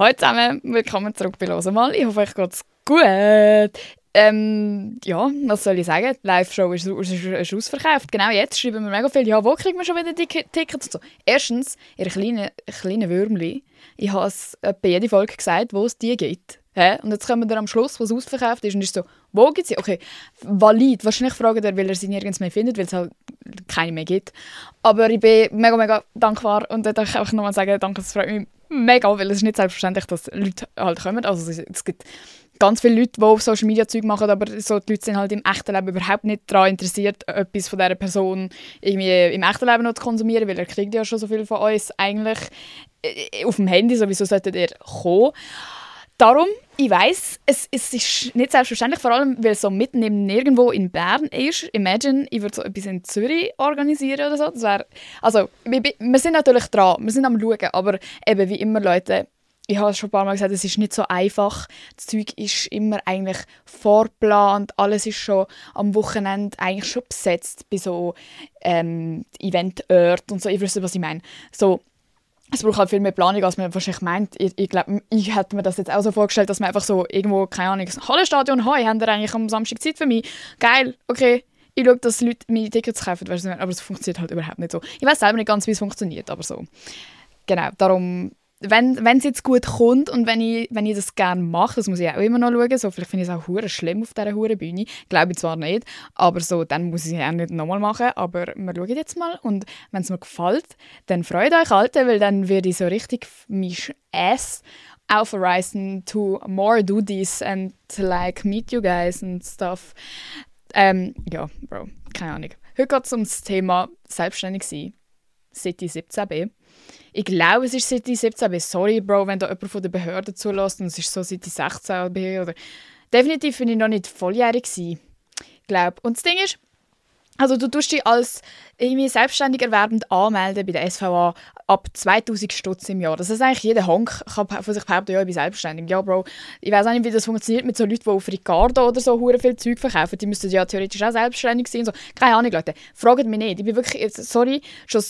Hallo zusammen, willkommen zurück bei «Los mal». Ich hoffe, euch geht's gut. Ähm, ja, was soll ich sagen? Die Live-Show ist, ist, ist, ausverkauft. Genau jetzt schreiben wir mega viel, ja, wo kriegen wir schon wieder die Tickets und so. Erstens, ihr kleinen kleine Würmli, ich habe es bei jeder Folge gesagt, wo es die gibt. Hä? Und jetzt kommen wir am Schluss, was ausverkauft ist und ist so, wo gibt es sie? Okay, valid. Wahrscheinlich fragen er, weil er sie nirgends mehr findet, weil es halt keine mehr gibt. Aber ich bin mega, mega dankbar und da darf ich einfach nochmal sagen, danke, das freut mich mega, weil es ist nicht selbstverständlich, dass Leute halt kommen. Also es gibt ganz viele Leute, die auf Social Media Zeug machen, aber so die Leute sind halt im echten Leben überhaupt nicht daran interessiert, etwas von dieser Person irgendwie im echten Leben noch zu konsumieren, weil er kriegt ja schon so viel von uns eigentlich äh, auf dem Handy, sowieso solltet ihr kommen. Darum, ich weiß, es, es ist nicht selbstverständlich, vor allem weil es so mitten im Nirgendwo in Bern ist. Imagine, ich würde so etwas in Zürich organisieren oder so. Das wär, also, wir, wir sind natürlich dran, wir sind am schauen, aber eben wie immer, Leute, ich habe es schon ein paar Mal gesagt, es ist nicht so einfach. Das Zeug ist immer eigentlich vorgeplant, alles ist schon am Wochenende eigentlich schon besetzt bei so ähm, Eventorten und so. Ich weiß was ich meine. So, es braucht halt viel mehr Planung, als man wahrscheinlich meint. Ich, ich glaube, ich hätte mir das jetzt auch so vorgestellt, dass man einfach so irgendwo, keine Ahnung, Hallenstadion, hoi, haben ihr eigentlich am Samstag Zeit für mich? Geil, okay. Ich schaue, dass Leute meine Tickets kaufen, aber es funktioniert halt überhaupt nicht so. Ich weiß selber nicht ganz, wie es funktioniert, aber so. Genau, darum wenn es jetzt gut kommt und wenn ich, wenn ich das gerne mache, das muss ich auch immer noch schauen, so, vielleicht finde ich es auch hure schlimm auf dieser hure Bühne, glaube ich zwar nicht, aber so, dann muss ich es auch nicht nochmal machen, aber wir schauen jetzt mal und wenn es mir gefällt, dann freut euch Alte, weil dann werde ich so richtig mich Ass aufreißen to more do this and like meet you guys and stuff. Ähm, ja, Bro, keine Ahnung. Heute geht es um das Thema selbstständig sein, City 17b. Ich glaube, es ist seit die 17 aber sorry, Bro, wenn da jemand von der Behörde zulässt und es ist so seit die 16 bin oder definitiv bin ich noch nicht volljährig gewesen. Und das Ding ist, also du tust dich als irgendwie selbstständig erwerbend anmelden bei der SVA ab 2000 Stutz im Jahr. Das heißt eigentlich jeder Honk kann von sich behaupten, ja, ich bin selbstständig. Ja, Bro, ich weiß auch nicht, wie das funktioniert mit so Leuten, die auf Ricardo oder so hure viel Zeug verkaufen. Die müssten ja theoretisch auch selbstständig sein. So. Keine Ahnung, Leute. Fragt mich nicht. Ich bin wirklich, sorry, schon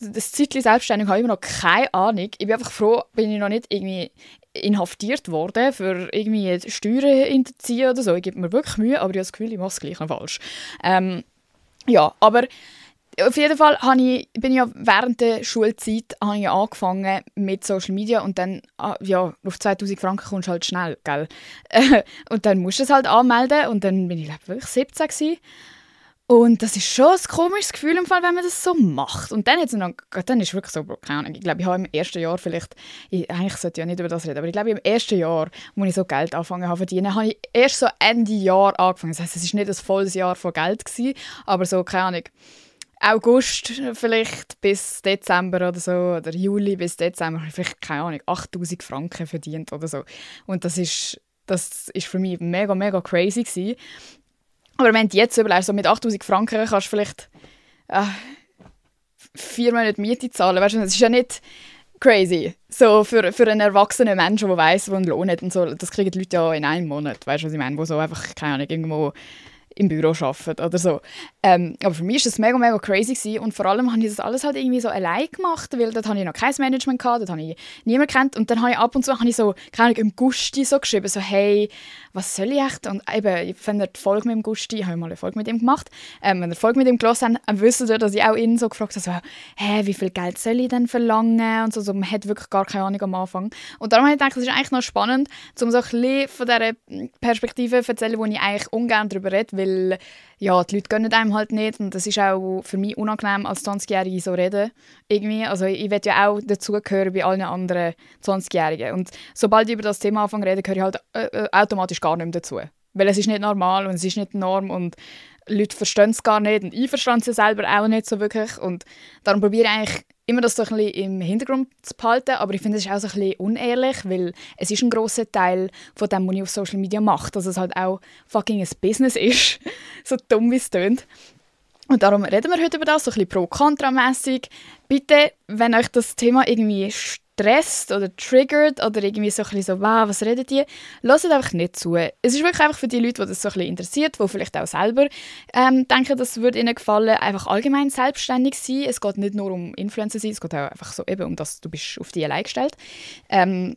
das Zeitchen selbstständig habe ich immer noch keine Ahnung. Ich bin einfach froh, bin ich noch nicht irgendwie inhaftiert worden für irgendwie Steuern hinterziehen oder so. Ich gebe mir wirklich Mühe, aber ich habe das Gefühl, ich mache es gleich noch falsch. Ähm, ja, aber auf jeden Fall habe ich, bin ich ja während der Schulzeit habe ich angefangen mit Social Media und dann, ah, ja, auf 2000 Franken kommst du halt schnell, gell? und dann musst du es halt anmelden und dann bin ich, glaube wirklich 17 gewesen. Und das ist schon ein komisches Gefühl, im Fall, wenn man das so macht. Und dann, noch, dann ist es wirklich so, keine Ahnung, ich glaube, ich habe im ersten Jahr vielleicht, ich, eigentlich sollte ich ja nicht über das reden, aber ich glaube, im ersten Jahr, wo ich so Geld angefangen habe verdienen, habe ich erst so Ende Jahr angefangen. Das heisst, es war nicht ein volles Jahr von Geld, gewesen, aber so, keine Ahnung, August vielleicht bis Dezember oder so, oder Juli bis Dezember, habe ich vielleicht, keine Ahnung, 8000 Franken verdient oder so. Und das ist, das ist für mich mega, mega crazy gewesen. Aber wenn du jetzt überlegst, so mit 8000 Franken kannst du vielleicht äh, vier Monate Miete zahlen. Weißt du, das ist ja nicht crazy. So für, für einen erwachsenen Menschen, der weiß, wo einen Lohn hat und so, das kriegen die Leute ja in einem Monat. Weißt du, was ich meine? Wo so einfach, keine Ahnung, irgendwo im Büro arbeiten oder so. Ähm, aber für mich war das mega, mega crazy gewesen. und vor allem habe ich das alles halt irgendwie so allein gemacht, weil dort hatte ich noch kein Management gehabt, dort habe ich niemanden kennt und dann habe ich ab und zu habe ich so, keine Ahnung, im Gusti so geschrieben, so hey, was soll ich echt? Und eben, wenn ihr die Folge mit dem Gusti, habe ich mal eine Folge mit ihm gemacht, ähm, wenn ihr die Folge mit ihm gelesen habt, wisst ihr, dass ich auch ihn so gefragt habe, so, hey, wie viel Geld soll ich denn verlangen? Und so, so, man hat wirklich gar keine Ahnung am Anfang. Und darum habe ich gedacht, es ist eigentlich noch spannend, um so ein bisschen von dieser Perspektive zu erzählen, wo ich eigentlich ungern darüber rede, ja, die Leute gönnen einem halt nicht und das ist auch für mich unangenehm, als 20-Jährige so reden. Irgendwie. Also ich will ja auch dazugehören bei allen anderen 20-Jährigen. Und sobald ich über das Thema anfange reden, gehöre ich halt äh, äh, automatisch gar nicht mehr dazu. Weil es ist nicht normal und es ist nicht Norm und Leute verstehen es gar nicht und ich verstehe es selber auch nicht so wirklich und darum probiere ich eigentlich immer das so ein bisschen im Hintergrund zu behalten, aber ich finde es ist auch so ein bisschen unehrlich, weil es ist ein großer Teil von dem, was ich auf Social Media mache, dass es halt auch fucking ein Business ist, so dumm wie es tönt. Und darum reden wir heute über das, so ein bisschen pro-kontra-mässig. Bitte, wenn euch das Thema irgendwie stresst oder triggert oder irgendwie so ein so, wow, was redet die? Hört einfach nicht zu. Es ist wirklich einfach für die Leute, die das so ein interessiert, die vielleicht auch selber ähm, denken, das würde ihnen gefallen, einfach allgemein selbstständig sein. Es geht nicht nur um Influencer sein, es geht auch einfach so eben um das, du bist auf die allein gestellt. Ähm,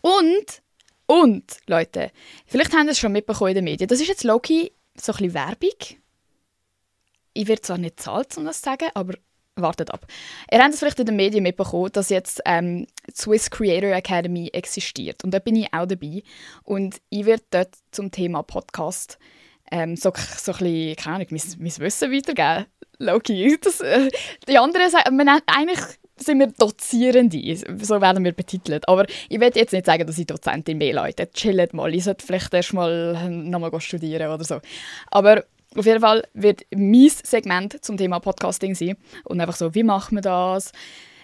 Und, und, Leute, vielleicht haben es schon mitbekommen in den Medien, das ist jetzt Loki so ein bisschen Werbung. Ich werde zwar nicht zahlt, um das zu sagen, aber wartet ab. Ihr habt es vielleicht in den Medien mitbekommen, dass jetzt ähm, die Swiss Creator Academy existiert. Und da bin ich auch dabei. Und ich werde dort zum Thema Podcast ähm, so, so ein bisschen, keine Ahnung, mein, mein Wissen weitergeben. Loki. Das, äh, die anderen sagen, man, eigentlich sind wir Dozierende, so werden wir betitelt. Aber ich will jetzt nicht sagen, dass ich Dozentin bin, Leute. Chillt mal, ich sollte vielleicht erst mal nochmal studieren oder so. Aber auf jeden Fall wird mein Segment zum Thema Podcasting sein. Und einfach so, wie macht man das?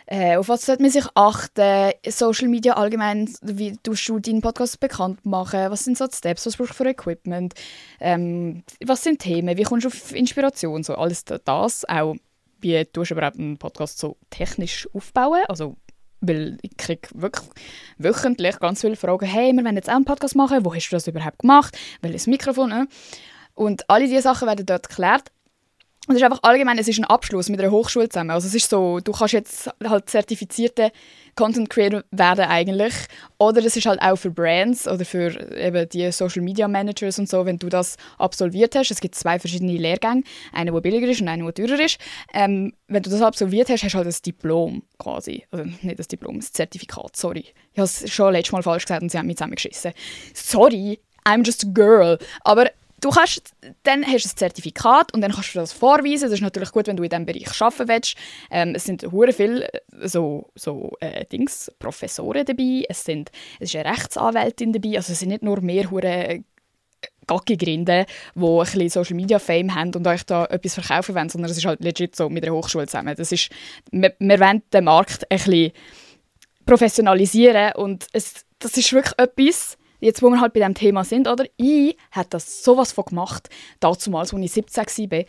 Äh, auf was sollte man sich achten? Social Media allgemein, wie tust du deinen Podcast bekannt machen? Was sind so die Steps? Was brauchst du für Equipment? Ähm, was sind Themen? Wie kommst du auf Inspiration? So alles das. Auch, wie tust du überhaupt einen Podcast so technisch aufbauen? Also, weil ich kriege wirklich wöchentlich ganz viele Fragen. Hey, wir wollen jetzt auch einen Podcast machen. Wo hast du das überhaupt gemacht? Welches Mikrofon? Ne? Und alle diese Sachen werden dort geklärt. Und es ist einfach allgemein, es ist ein Abschluss mit einer Hochschule zusammen. Also es ist so, du kannst jetzt halt zertifizierte Content Creator werden eigentlich. Oder es ist halt auch für Brands oder für eben die Social Media Managers und so, wenn du das absolviert hast. Es gibt zwei verschiedene Lehrgänge, einer, der billiger ist und einer, der teurer ist. Ähm, wenn du das absolviert hast, hast du halt das Diplom quasi. Also nicht das Diplom, das Zertifikat, sorry. Ich habe es schon letztes Mal falsch gesagt und sie haben mich zusammengeschissen. Sorry, I'm just a girl. Aber Du kannst, dann hast du ein Zertifikat und dann kannst du das vorweisen. Das ist natürlich gut, wenn du in diesem Bereich arbeiten willst. Ähm, es sind hure viele äh, so, so äh, Dings, Professoren dabei. Es, sind, es ist eine Rechtsanwältin dabei. Also es sind nicht nur mehr hure äh, Gaggi-Grinde, die ein bisschen Social Media Fame haben und euch da etwas verkaufen wollen, sondern es ist halt legit so mit der Hochschule zusammen. Das ist, wir, wir wollen den Markt ein bisschen professionalisieren und es, das ist wirklich etwas, jetzt, wo wir halt bei dem Thema sind, oder? Ich habe das sowas von gemacht, damals, als ich 17 war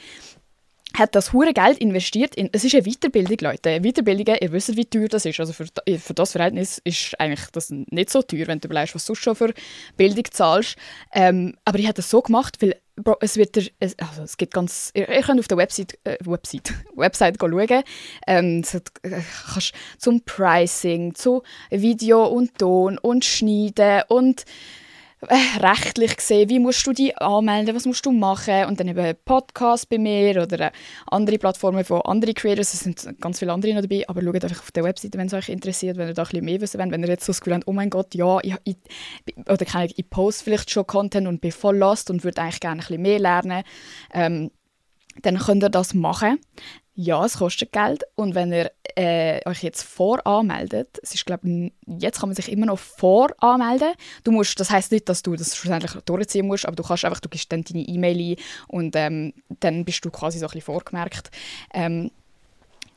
hat das hure Geld investiert in es ist eine Weiterbildung Leute. Weiterbildungen ihr wisst wie teuer das ist. Also für, für das Verhältnis ist eigentlich das nicht so teuer wenn du überlegst was du schon für Bildung zahlst. Ähm, aber ich habe das so gemacht weil Bro, es wird der, also es gibt ganz ihr, ihr könnt auf der Website äh, Website Website schauen. Ähm, hat, äh, kannst zum Pricing zu Video und Ton und Schneiden und rechtlich gesehen, wie musst du dich anmelden, was musst du machen? Und dann eben Podcast bei mir oder äh, andere Plattformen von anderen Creators, es sind ganz viele andere noch dabei, aber schaut einfach auf der Webseite, wenn es euch interessiert, wenn ihr da ein bisschen mehr wissen wollt, wenn ihr jetzt so das Gefühl habt, oh mein Gott, ja, ich, ich oder keine ich poste vielleicht schon Content und bin voll lost und würde eigentlich gerne ein bisschen mehr lernen, ähm, dann könnt ihr das machen. Ja, es kostet Geld. Und wenn ihr äh, euch jetzt voranmeldet, es ist, glaube jetzt kann man sich immer noch voranmelden. Du musst, das heißt nicht, dass du das schlussendlich durchziehen musst, aber du kannst einfach, du gibst dann deine E-Mail ein und ähm, dann bist du quasi so ein bisschen vorgemerkt. Ähm,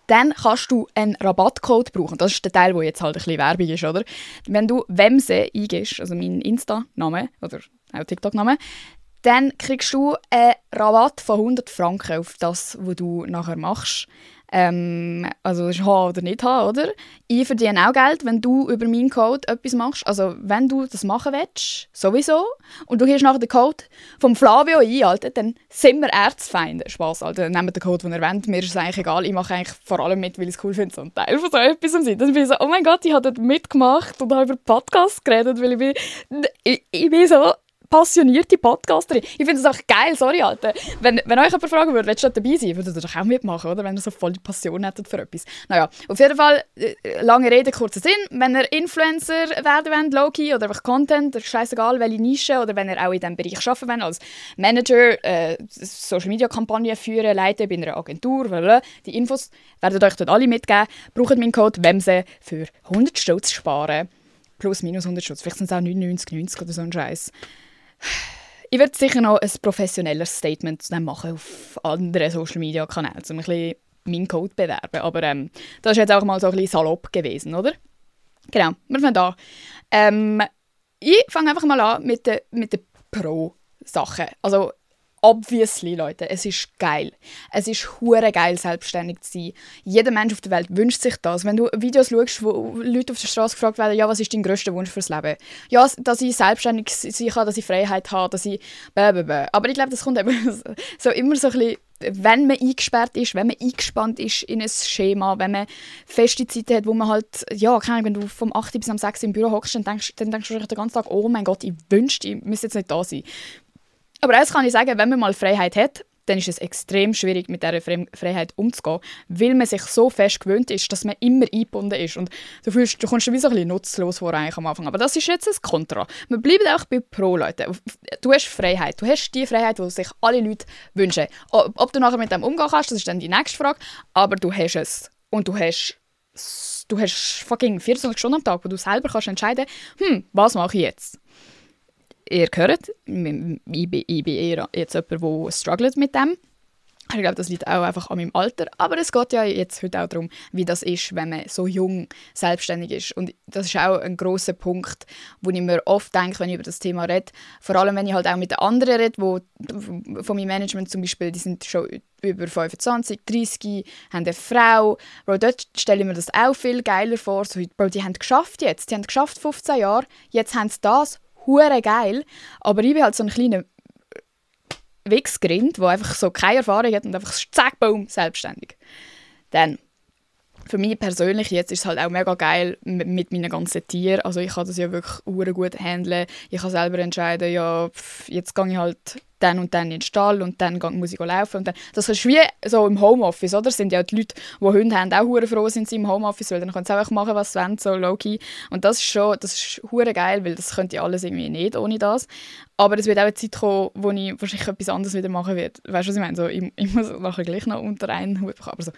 dann kannst du einen Rabattcode brauchen. Das ist der Teil, wo jetzt halt ein bisschen Werbung ist, oder? Wenn du Wemse eingibst, also mein Insta-Name oder auch TikTok-Name, dann kriegst du einen Rabatt von 100 Franken auf das, was du nachher machst. Ähm, also das ist H oder nicht H, oder? Ich verdiene auch Geld, wenn du über meinen Code etwas machst. Also wenn du das machen willst, sowieso, und du gibst nachher den Code vom Flavio ein, Alter, dann sind wir Erzfeinde. Spaß, Alter, nehmt den Code, den ihr wollt. Mir ist es eigentlich egal. Ich mache eigentlich vor allem mit, weil ich es cool finde, so ein Teil von so etwas zu sein. Dann bin ich so, oh mein Gott, ich habe dort mitgemacht und habe über Podcasts geredet, weil ich bin, ich, ich bin so passionierte Podcasterin. Ich finde es auch geil, sorry, Alter. Wenn, wenn euch jemand fragen würde, willst du dabei sein, würdet ihr doch auch mitmachen, oder? Wenn ihr so voll die Passion hättet für etwas. Naja, auf jeden Fall, äh, lange Rede, kurzer Sinn. Wenn ihr Influencer werden wollt, Loki, oder einfach Content, scheißegal, welche Nische, oder wenn ihr auch in diesem Bereich arbeiten wollt, als Manager, äh, Social-Media-Kampagnen führen, leiten bei einer Agentur, blablabla. die Infos werden euch dort alle mitgeben. Braucht meinen Code WEMSE für 100 Stutz sparen. Plus, minus 100 Stutz. Vielleicht sind es auch 99, 90 oder so ein Scheiß. Ich werde sicher noch ein professionelles Statement machen auf anderen Social Media Kanälen, um ein bisschen meinen Code zu bewerben. Aber ähm, das ist jetzt auch mal so ein bisschen salopp gewesen, oder? Genau, wir fangen an. Ähm, ich fange einfach mal an mit den mit de Pro-Sachen. Also obviously, Leute, es ist geil. Es ist hure geil, selbstständig zu sein. Jeder Mensch auf der Welt wünscht sich das. Wenn du Videos schaust, wo Leute auf der Straße gefragt werden, ja, was ist dein größter Wunsch fürs Leben? Ja, dass ich selbstständig sein kann, dass ich Freiheit habe, dass ich... Blablabla. Aber ich glaube, das kommt eben so immer so ein bisschen wenn man eingesperrt ist, wenn man eingespannt ist in ein Schema, wenn man feste Zeiten hat, wo man halt, ja, keine Ahnung, wenn du vom 8 bis am 6 im Büro hockst, dann denkst, dann denkst du den ganzen Tag, oh mein Gott, ich wünschte, ich müsste jetzt nicht da sein. Aber eins kann ich sagen, wenn man mal Freiheit hat, dann ist es extrem schwierig, mit dieser Freiheit umzugehen, weil man sich so fest gewöhnt ist, dass man immer eingebunden ist. Und du, fühlst, du kommst wie so ein bisschen nutzlos vor eigentlich am Anfang. Aber das ist jetzt ein Kontra. Wir bleiben auch bei Pro, Leute. Du hast Freiheit. Du hast die Freiheit, die sich alle Leute wünschen. Ob du nachher mit dem umgehen kannst, das ist dann die nächste Frage. Aber du hast es. Und du hast du hast fucking 24 Stunden am Tag, wo du selber kannst entscheiden, hm, was mache ich jetzt? Ihr hört, ich bin, ich bin eher jetzt jemand, der struggelt mit dem. Ich glaube, das liegt auch einfach an meinem Alter. Aber es geht ja jetzt heute auch darum, wie das ist, wenn man so jung selbstständig ist. Und das ist auch ein großer Punkt, wo ich mir oft denke, wenn ich über das Thema rede. Vor allem, wenn ich halt auch mit den anderen rede, wo von meinem Management zum Beispiel, die sind schon über 25, 30, haben eine Frau. Bro, dort stelle ich mir das auch viel geiler vor. So, Bro, die haben geschafft jetzt. Die haben geschafft 15 Jahre. Jetzt haben sie das hure geil. Aber ich bin halt so ein kleiner Wichsgrind, der einfach so keine Erfahrung hat und einfach zack, boom, selbstständig. Dann für mich persönlich jetzt ist es halt auch mega geil mit meinen ganzen Tieren. Also ich kann das ja wirklich gut handeln. Ich kann selber entscheiden, ja, jetzt gehe ich halt dann und dann in den Stall und dann muss ich laufen. Und dann, das ist wie so im Homeoffice, oder? Das sind ja die Leute, die Hunde haben, auch hure froh sind sie im Homeoffice, weil dann können sie einfach machen, was sie wollen, so low-key. Und das ist schon, das ist geil, weil das könnte ich alles irgendwie nicht ohne das. Aber es wird auch eine Zeit kommen, wo ich wahrscheinlich etwas anderes wieder machen werde. Weißt du, was ich meine? So, ich, ich muss nachher gleich noch unter einen Hut bekommen. Aber so,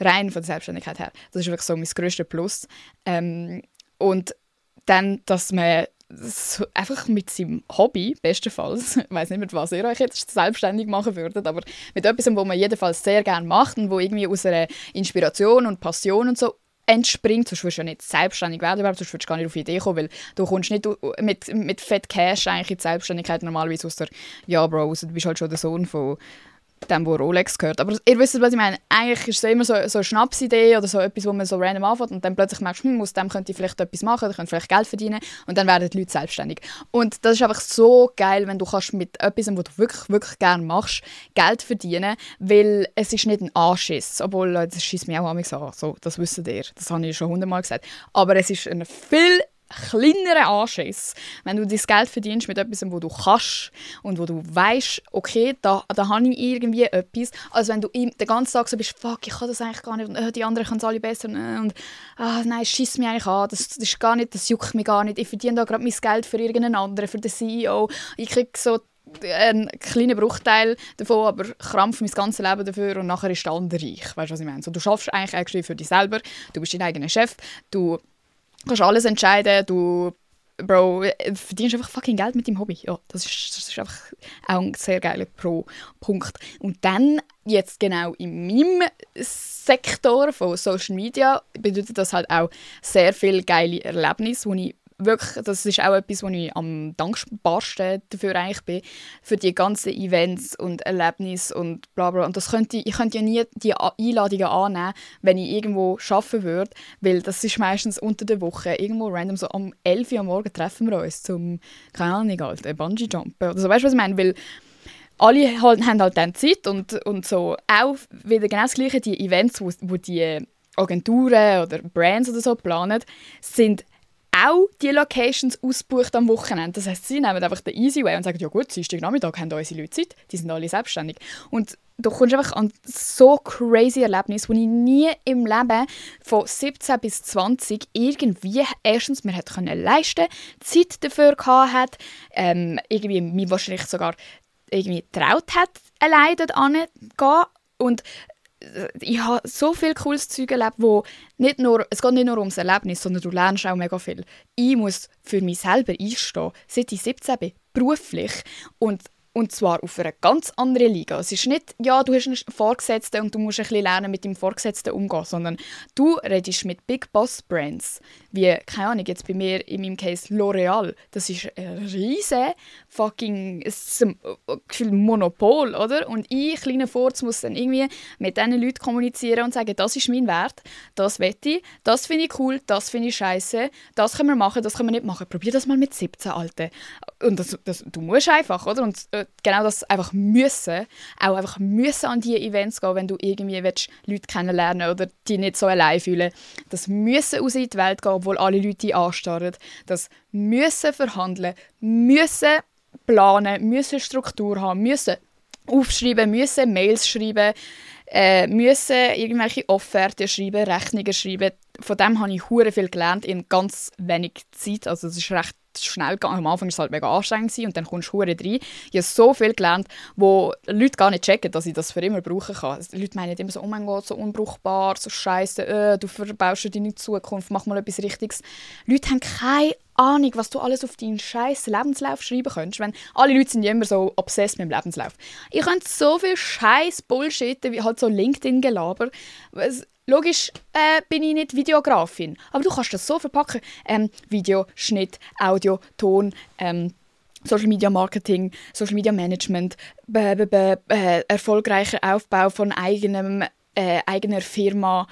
rein von der Selbstständigkeit her. Das ist wirklich so mein grösstes Plus. Ähm, und dann, dass man einfach mit seinem Hobby, bestenfalls, ich weiß nicht, mit was ihr euch jetzt selbstständig machen würdet, aber mit etwas, wo man jedenfalls sehr gerne macht und wo irgendwie aus einer Inspiration und Passion und so entspringt, sonst würdest du ja nicht selbstständig werden, sonst würdest du gar nicht auf die Idee kommen, weil du kommst nicht mit, mit Fett Cash eigentlich in die Selbstständigkeit normalerweise aus der, ja Bro, du bist halt schon der Sohn von dem, wo Rolex gehört. Aber ihr wisst, was ich meine. Eigentlich ist es immer so, so eine Schnapsidee oder so etwas, wo man so random anfängt und dann plötzlich merkst, hm, aus dem könnte ich vielleicht etwas machen, oder könnte vielleicht Geld verdienen und dann werden die Leute selbstständig. Und das ist einfach so geil, wenn du kannst mit etwas, was du wirklich, wirklich gerne machst, Geld verdienen, weil es ist nicht ein Anschiss. Obwohl, das schießt mich auch an. So, das wisst ihr. Das habe ich schon hundertmal gesagt. Aber es ist ein viel kleineren Anschiss, wenn du dein Geld verdienst mit etwas, wo du kannst und wo du weißt, okay, da, da habe ich irgendwie etwas, als wenn du den ganzen Tag so bist, fuck, ich kann das eigentlich gar nicht und äh, die anderen können es alle besser und ah, nein, schiss mich eigentlich an, das, das, ist gar nicht, das juckt mich gar nicht, ich verdiene da gerade mein Geld für irgendeinen anderen, für den CEO, ich kriege so einen kleinen Bruchteil davon, aber krampf mein ganzes Leben dafür und nachher ist der andere reich. Weißt du, was ich meine? So, du schaffst eigentlich für dich selber, du bist dein eigener Chef, du Du kannst alles entscheiden, du Bro, verdienst einfach fucking Geld mit deinem Hobby. Ja, das ist, das ist einfach auch ein sehr geiler Pro-Punkt. Und dann, jetzt genau in meinem Sektor von Social Media, bedeutet das halt auch sehr viele geile Erlebnisse, die ich wirklich, das ist auch etwas, wo ich am dankbarsten dafür eigentlich bin, für die ganzen Events und Erlebnisse und bla bla. Und das könnte, ich könnte ja nie die Einladungen annehmen, wenn ich irgendwo arbeiten würde, weil das ist meistens unter der Woche, irgendwo random, so um 11 Uhr am Morgen treffen wir uns zum, keine Ahnung, halt, Bungee-Jumpen oder so. Weißt du, was ich meine? Weil alle halt, haben halt dann Zeit und, und so auch wieder genau das Gleiche, die Events, wo, wo die Agenturen oder Brands oder so planen, sind auch die Locations ausbucht am Wochenende. Das heißt, sie nehmen einfach den Easy Way und sagen, ja gut, Dienstag Nachmittag haben unsere Leute Zeit, die sind alle selbstständig. Und du kommst einfach an so crazy Erlebnisse, die ich nie im Leben von 17 bis 20 irgendwie erstens mir hätte können leisten, Zeit dafür gehabt hat, ähm, irgendwie mich wahrscheinlich sogar irgendwie traut hat, alleine dort anzugehen und ich habe so viel cooles Zeug erlebt, wo nicht nur, es geht nicht nur ums Erlebnis, sondern du lernst auch mega viel. Ich muss für mich selber einstehen, seit ich 17 bin, beruflich. Und, Und zwar auf einer ganz anderen Liga. Es ist nicht, ja, du hast einen Vorgesetzten und du musst ein bisschen lernen, mit dem Vorgesetzten umzugehen, sondern du redest mit Big Boss Brands, wie, keine Ahnung, jetzt bei mir in meinem Case L'Oreal. Das ist ein riesen fucking ein Monopol, oder? Und ich, kleiner Furz, muss dann irgendwie mit diesen Leuten kommunizieren und sagen, das ist mein Wert, das wette ich, das finde ich cool, das finde ich scheiße, das können wir machen, das können wir nicht machen. Probier das mal mit 17, Alten. Und das, das, du musst einfach, oder? Und äh, genau das einfach müssen, auch einfach müssen an diese Events gehen, wenn du irgendwie willst, Leute kennenlernen oder die nicht so allein fühlen. Das müssen aus in die Welt gehen, obwohl alle Leute die anstarren. Das müssen verhandeln, müssen planen, müssen Struktur haben, müssen aufschreiben, müssen Mails schreiben, äh, müssen irgendwelche Offerten schreiben, Rechnungen schreiben. Von dem habe ich hure viel gelernt in ganz wenig Zeit. Also es ist recht schnell gegangen. Am Anfang war es halt mega anstrengend und dann kommst du rein. Ich habe so viel gelernt, wo Leute gar nicht checken, dass ich das für immer brauchen kann. Also, die Leute meinen immer so, oh mein Gott, so unbrauchbar, so scheiße, äh, du verbaust deine Zukunft, mach mal etwas Richtiges. Leute haben keine Ahnung, was du alles auf deinen scheiß Lebenslauf schreiben könntest. Wenn alle Leute sind ja immer so obsessed mit dem Lebenslauf. Ich könnte so viel scheiß Bullshit, wie halt so LinkedIn-Gelaber. Logisch äh, bin ich nicht Videografin, aber du kannst das so verpacken. Ähm, Video, Schnitt, Audio, Ton, ähm, Social Media Marketing, Social Media Management, äh, erfolgreicher Aufbau von eigenem, äh, eigener Firma,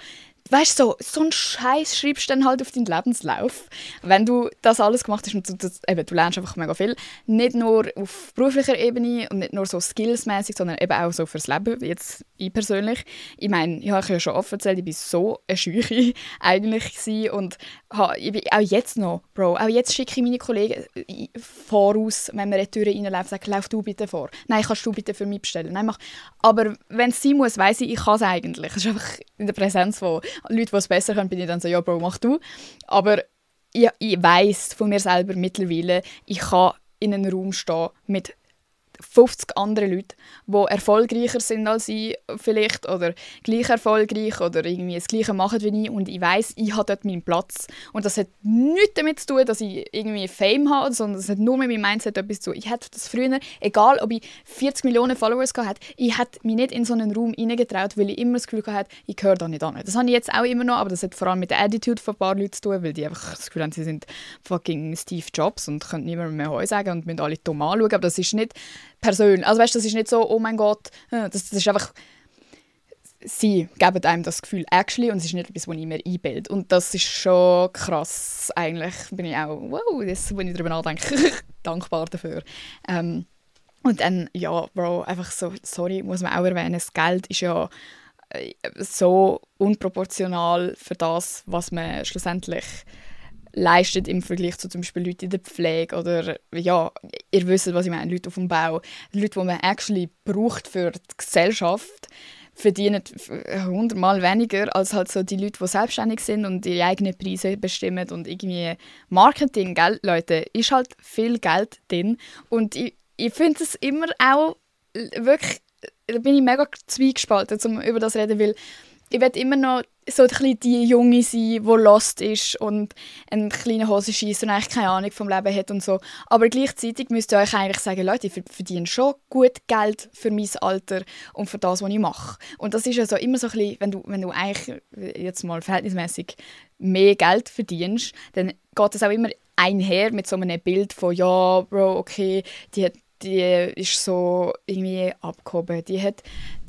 weißt du, so, so einen Scheiß schreibst du dann halt auf deinen Lebenslauf, wenn du das alles gemacht hast und du, das, eben, du lernst einfach mega viel. Nicht nur auf beruflicher Ebene und nicht nur so skillsmäßig, sondern eben auch so fürs Leben, jetzt ich persönlich. Ich meine, ich habe ja schon offen erzählt, ich war so eine Scheuche eigentlich gewesen und habe, ich bin auch jetzt noch, Bro, auch jetzt schicke ich meine Kollegen äh, voraus, wenn wir in die Tür reinlaufen, sage, lauf du bitte vor. Nein, kannst du bitte für mich bestellen. Nein, mach. Aber wenn es sein muss, weiß ich, ich kann es eigentlich. Es ist einfach in der Präsenz von Leute, die es besser können, bin ich dann so, ja, Bro, mach du. Aber ich, ich weiß von mir selber mittlerweile, ich kann in einem Raum stehen mit 50 andere Leute, die erfolgreicher sind als ich vielleicht oder gleich erfolgreich oder irgendwie das Gleiche machen wie ich und ich weiß, ich habe dort meinen Platz und das hat nichts damit zu tun, dass ich irgendwie Fame habe, sondern das hat nur mit meinem Mindset etwas zu tun. Ich hätte das früher, egal ob ich 40 Millionen Followers hatte, ich hätte mich nicht in so einen Raum hineingetraut, weil ich immer das Gefühl hatte, ich gehöre da nicht an. Das habe ich jetzt auch immer noch, aber das hat vor allem mit der Attitude von ein paar Leuten zu tun, weil die einfach das Gefühl haben, sie sind fucking Steve Jobs und können niemandem mehr Heu sagen und müssen alle dumm anschauen, aber das ist nicht persönlich. Also weißt, das ist nicht so, oh mein Gott, äh, das, das ist einfach sie geben einem das Gefühl actually und es ist nicht etwas, was ich mir einbilde. Und das ist schon krass. Eigentlich bin ich auch, wow, das, wenn ich darüber nachdenke, dankbar dafür. Ähm, und dann, ja, Bro, einfach so, sorry, muss man auch erwähnen, das Geld ist ja äh, so unproportional für das, was man schlussendlich leistet im Vergleich zu zum Beispiel Leuten in der Pflege oder ja, ihr wisst, was ich meine, Leute auf dem Bau, Leute, die man actually braucht für die Gesellschaft, verdienen hundertmal weniger als halt so die Leute, die selbstständig sind und ihre eigenen Preise bestimmen und irgendwie Marketing, gell, Leute, ist halt viel Geld drin. Und ich, ich finde es immer auch wirklich, da bin ich mega zwiegespalten, um über das zu reden, weil ich werde immer noch so ein bisschen die Junge sein, die lost ist und eine kleine Hose schießt und eigentlich keine Ahnung vom Leben hat und so. Aber gleichzeitig müsst ihr euch eigentlich sagen, Leute, ich verdiene schon gut Geld für mein Alter und für das, was ich mache. Und das ist ja so immer so ein bisschen, wenn du, wenn du eigentlich jetzt mal verhältnismäßig mehr Geld verdienst, dann geht das auch immer einher mit so einem Bild von, ja, Bro, okay, die hat die ist so irgendwie abgehoben. Die, hat,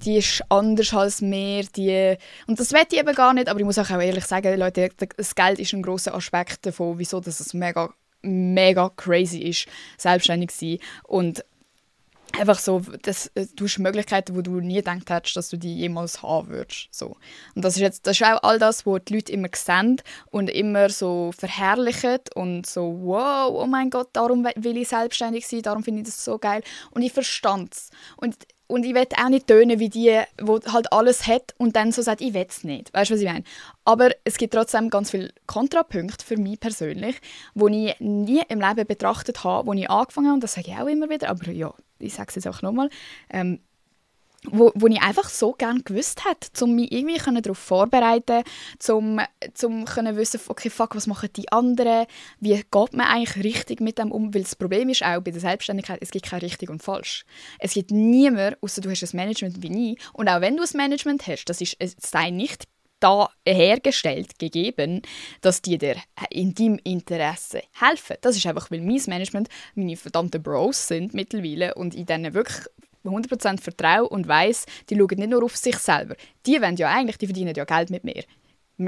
die ist anders als mehr. Die, und das will ich eben gar nicht, aber ich muss auch ehrlich sagen, Leute, das Geld ist ein großer Aspekt davon, wieso das es mega, mega crazy ist, selbstständig zu sein. Und einfach so, das, äh, du hast Möglichkeiten, wo du nie gedacht hättest, dass du die jemals haben würdest. So. Und das ist, jetzt, das ist auch all das, was die Leute immer sehen und immer so verherrlichen und so, wow, oh mein Gott, darum will ich selbstständig sein, darum finde ich das so geil. Und ich verstand es. Und und ich will auch nicht tönen wie die, die halt alles hat und dann so sagt, ich will es nicht. Weißt du, was ich meine? Aber es gibt trotzdem ganz viele Kontrapunkte für mich persönlich, die ich nie im Leben betrachtet habe, wo ich angefangen habe, und das sage ich auch immer wieder, aber ja, ich sage es jetzt auch nochmal. Ähm, wo, wo ich einfach so gerne gewusst hätte, um mich irgendwie darauf vorbereiten um zum können wissen, okay, fuck, was machen die anderen, wie geht man eigentlich richtig mit dem um, weil das Problem ist auch bei der Selbstständigkeit, es gibt kein richtig und falsch. Es gibt niemand, außer du hast ein Management wie ich, und auch wenn du ein Management hast, das ist, es sei nicht da hergestellt, gegeben, dass die dir in deinem Interesse helfen. Das ist einfach, weil mein Management meine verdammten Bros sind mittlerweile und ich denen wirklich 100% vertraue und weiß, die schauen nicht nur auf sich selber. Die wollen ja eigentlich, die verdienen ja Geld mit mir.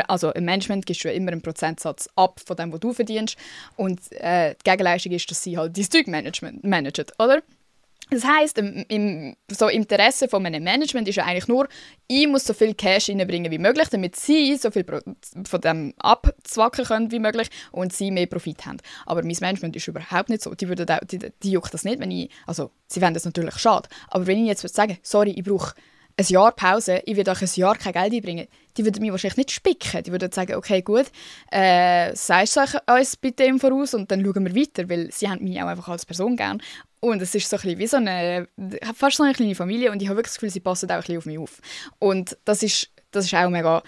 Also im Management gibst du ja immer einen Prozentsatz ab von dem, was du verdienst. Und äh, die Gegenleistung ist, dass sie halt dein Zeug managen, oder? Das heisst, im, im so Interesse von einem Management ist ja eigentlich nur, ich muss so viel Cash reinbringen wie möglich, damit sie so viel von dem abzwacken können wie möglich und sie mehr Profit haben. Aber mein Management ist überhaupt nicht so. Die, würden auch, die, die juckt das nicht, wenn ich, also sie fänden das natürlich schade, aber wenn ich jetzt würde sagen, sorry, ich brauche ein Jahr Pause, ich werde euch ein Jahr kein Geld einbringen, die würden mich wahrscheinlich nicht spicken. Die würden sagen, okay, gut, äh, sagst du uns bitte im Voraus und dann schauen wir weiter, weil sie haben mich auch einfach als Person gern. Und es ist so ein bisschen wie so eine, fast so eine kleine Familie und ich habe wirklich das Gefühl, sie passen auch ein bisschen auf mich auf. Und das ist, das ist auch mega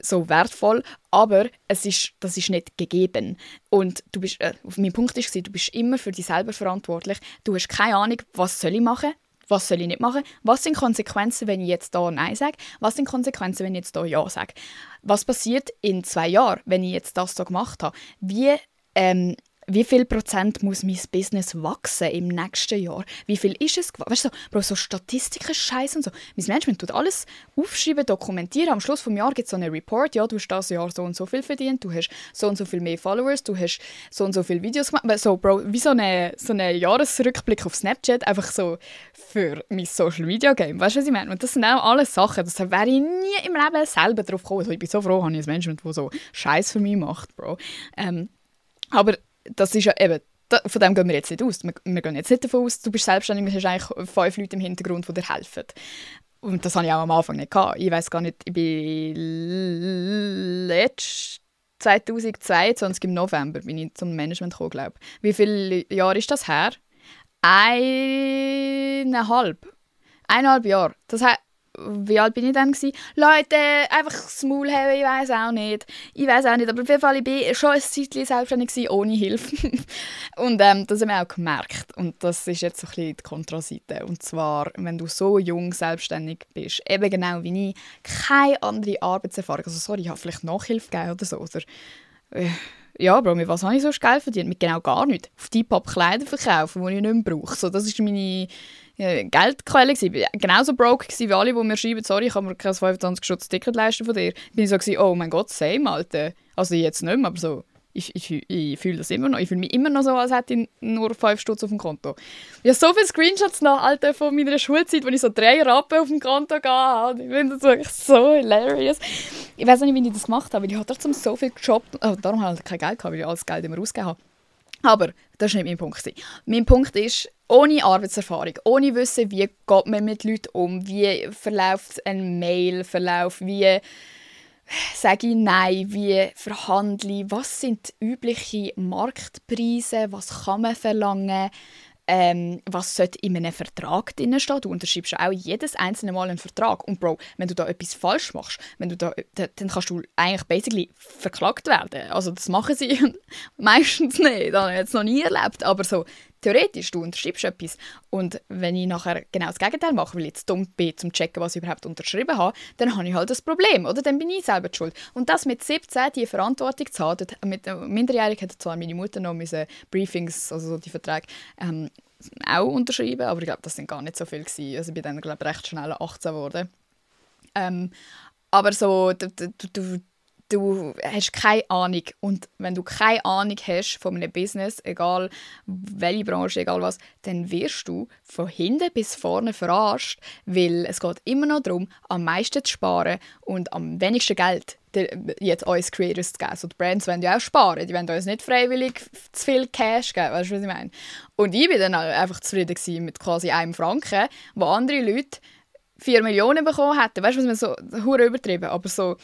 so wertvoll, aber es ist, das ist nicht gegeben. Und du bist, äh, mein Punkt war, du bist immer für dich selber verantwortlich. Du hast keine Ahnung, was soll ich machen was soll ich nicht machen? Was sind Konsequenzen, wenn ich jetzt da Nein sage? Was sind Konsequenzen, wenn ich jetzt da Ja sage? Was passiert in zwei Jahren, wenn ich jetzt das so gemacht habe? Wie ähm, wie viel Prozent muss mein Business wachsen im nächsten Jahr? Wie viel ist es? Weißt du, so, Bro, so Statistiken, Scheiß und so. Mein Management tut alles aufschreiben, dokumentieren. Am Schluss des Jahres gibt es so einen Report. Ja, du hast das Jahr so und so viel verdient, du hast so und so viel mehr Followers, du hast so und so viele Videos gemacht. So, Bro, wie so ein so eine Jahresrückblick auf Snapchat, einfach so für mein Social Media Game. Weißt du, was ich meine? Und das sind auch alles Sachen, das wäre ich nie im Leben selber drauf gekommen. Also ich bin so froh, dass ich ein Management, das so Scheiß für mich macht, Bro. Ähm, aber das ist ja eben, da, von dem gehen wir jetzt nicht aus. Wir, wir, gehen jetzt nicht davon aus, du bist selbstständig, du hast eigentlich fünf Leute im Hintergrund, die dir helfen. Und das hatte ich auch am Anfang nicht. Gehabt. Ich weiß gar nicht, ich bin letzt 2022 im November bin ich zum Management gekommen, glaube Wie viele Jahre ist das her? Eineinhalb. Eineinhalb Jahre. Das heißt, wie alt bin ich dann gewesen? Leute, einfach das Maul haben, ich weiß auch nicht. Ich weiß auch nicht, aber auf jeden Fall, ich bin schon ein Zeitchen selbstständig gewesen, ohne Hilfe. und ähm, das haben wir auch gemerkt. Und das ist jetzt so ein bisschen die Kontraseite. Und zwar, wenn du so jung selbstständig bist, eben genau wie ich, keine andere Arbeitserfahrung, also sorry, ich habe vielleicht Nachhilfe gegeben oder so, oder... Äh, ja, Bro, mit was habe ich so Geld verdient? Mit genau gar nichts. Auf die Pop Kleider verkaufen, die ich nicht mehr brauche. So, das ist meine ja, Geldquelle. Ich war genauso broke wie alle, die mir schreiben, sorry, ich kann mir kein 25 Schutz Ticket leisten von dir. Bin ich so oh mein Gott, same, Alter. Also jetzt nicht mehr, aber so, ich, ich, ich fühle das immer noch. Ich fühle mich immer noch so, als hätte ich nur 5 Stutz auf dem Konto. Ich habe so viele Screenshots noch, Alter, von meiner Schulzeit, wo ich so drei Rappen auf dem Konto gehe. Ich finde das wirklich so hilarious. Ich weiß nicht, wie ich das gemacht habe, weil ich habe trotzdem so viel gejobbt. Oh, darum habe ich kein Geld gehabt, weil ich alles Geld immer ausgegeben habe. Aber das war nicht mein Punkt. Mein Punkt ist, ohne Arbeitserfahrung, ohne Wissen, wie geht man mit Leuten um, wie verläuft ein Mailverlauf, wie sage ich Nein, wie verhandle ich, was sind übliche Marktpreise, was kann man verlangen, ähm, was sollte in einem Vertrag drin stehen. Du unterschreibst auch jedes einzelne Mal einen Vertrag. Und Bro, wenn du da etwas falsch machst, wenn du da, dann kannst du eigentlich basically verklagt werden. Also das machen sie meistens nicht. Das habe ich jetzt noch nie erlebt. Aber so theoretisch, du unterschreibst etwas und wenn ich nachher genau das Gegenteil mache, weil ich jetzt dumm bin, zum checken, was ich überhaupt unterschrieben habe, dann habe ich halt das Problem, oder? Dann bin ich selber schuld. Und das mit 17, die Verantwortung zu haben, mit Minderjährig hat zwar meine Mutter noch meine Briefings, also die Verträge, ähm, auch unterschrieben, aber ich glaube, das sind gar nicht so viel gewesen. Also ich bin dann, glaube recht schnell 18 geworden. Ähm, aber so, du, du, du, du hast keine Ahnung. Und wenn du keine Ahnung hast von einem Business, egal welche Branche, egal was, dann wirst du von hinten bis vorne verarscht, weil es geht immer noch darum, am meisten zu sparen und am wenigsten Geld jetzt uns Creators zu geben. So die Brands wollen ja auch sparen, die wollen uns nicht freiwillig zu viel Cash geben, weißt du, was ich meine? Und ich war dann einfach zufrieden mit quasi einem Franken, wo andere Leute 4 Millionen bekommen hätten. Weißt du, was man so hure übertrieben, aber so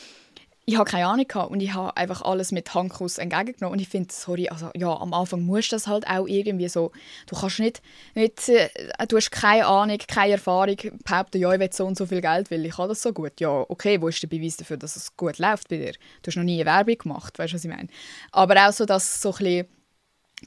ich habe keine Ahnung gehabt und ich habe einfach alles mit Handkuss entgegengenommen und ich finde, sorry, also ja, am Anfang musst du das halt auch irgendwie so, du kannst nicht, nicht äh, du hast keine Ahnung, keine Erfahrung, behaupten, ja, ich will so und so viel Geld, weil ich kann das so gut. Ja, okay, wo ist der Beweis dafür, dass es gut läuft bei dir? Du hast noch nie eine Werbung gemacht, weißt du, was ich meine? Aber auch so, dass so ein bisschen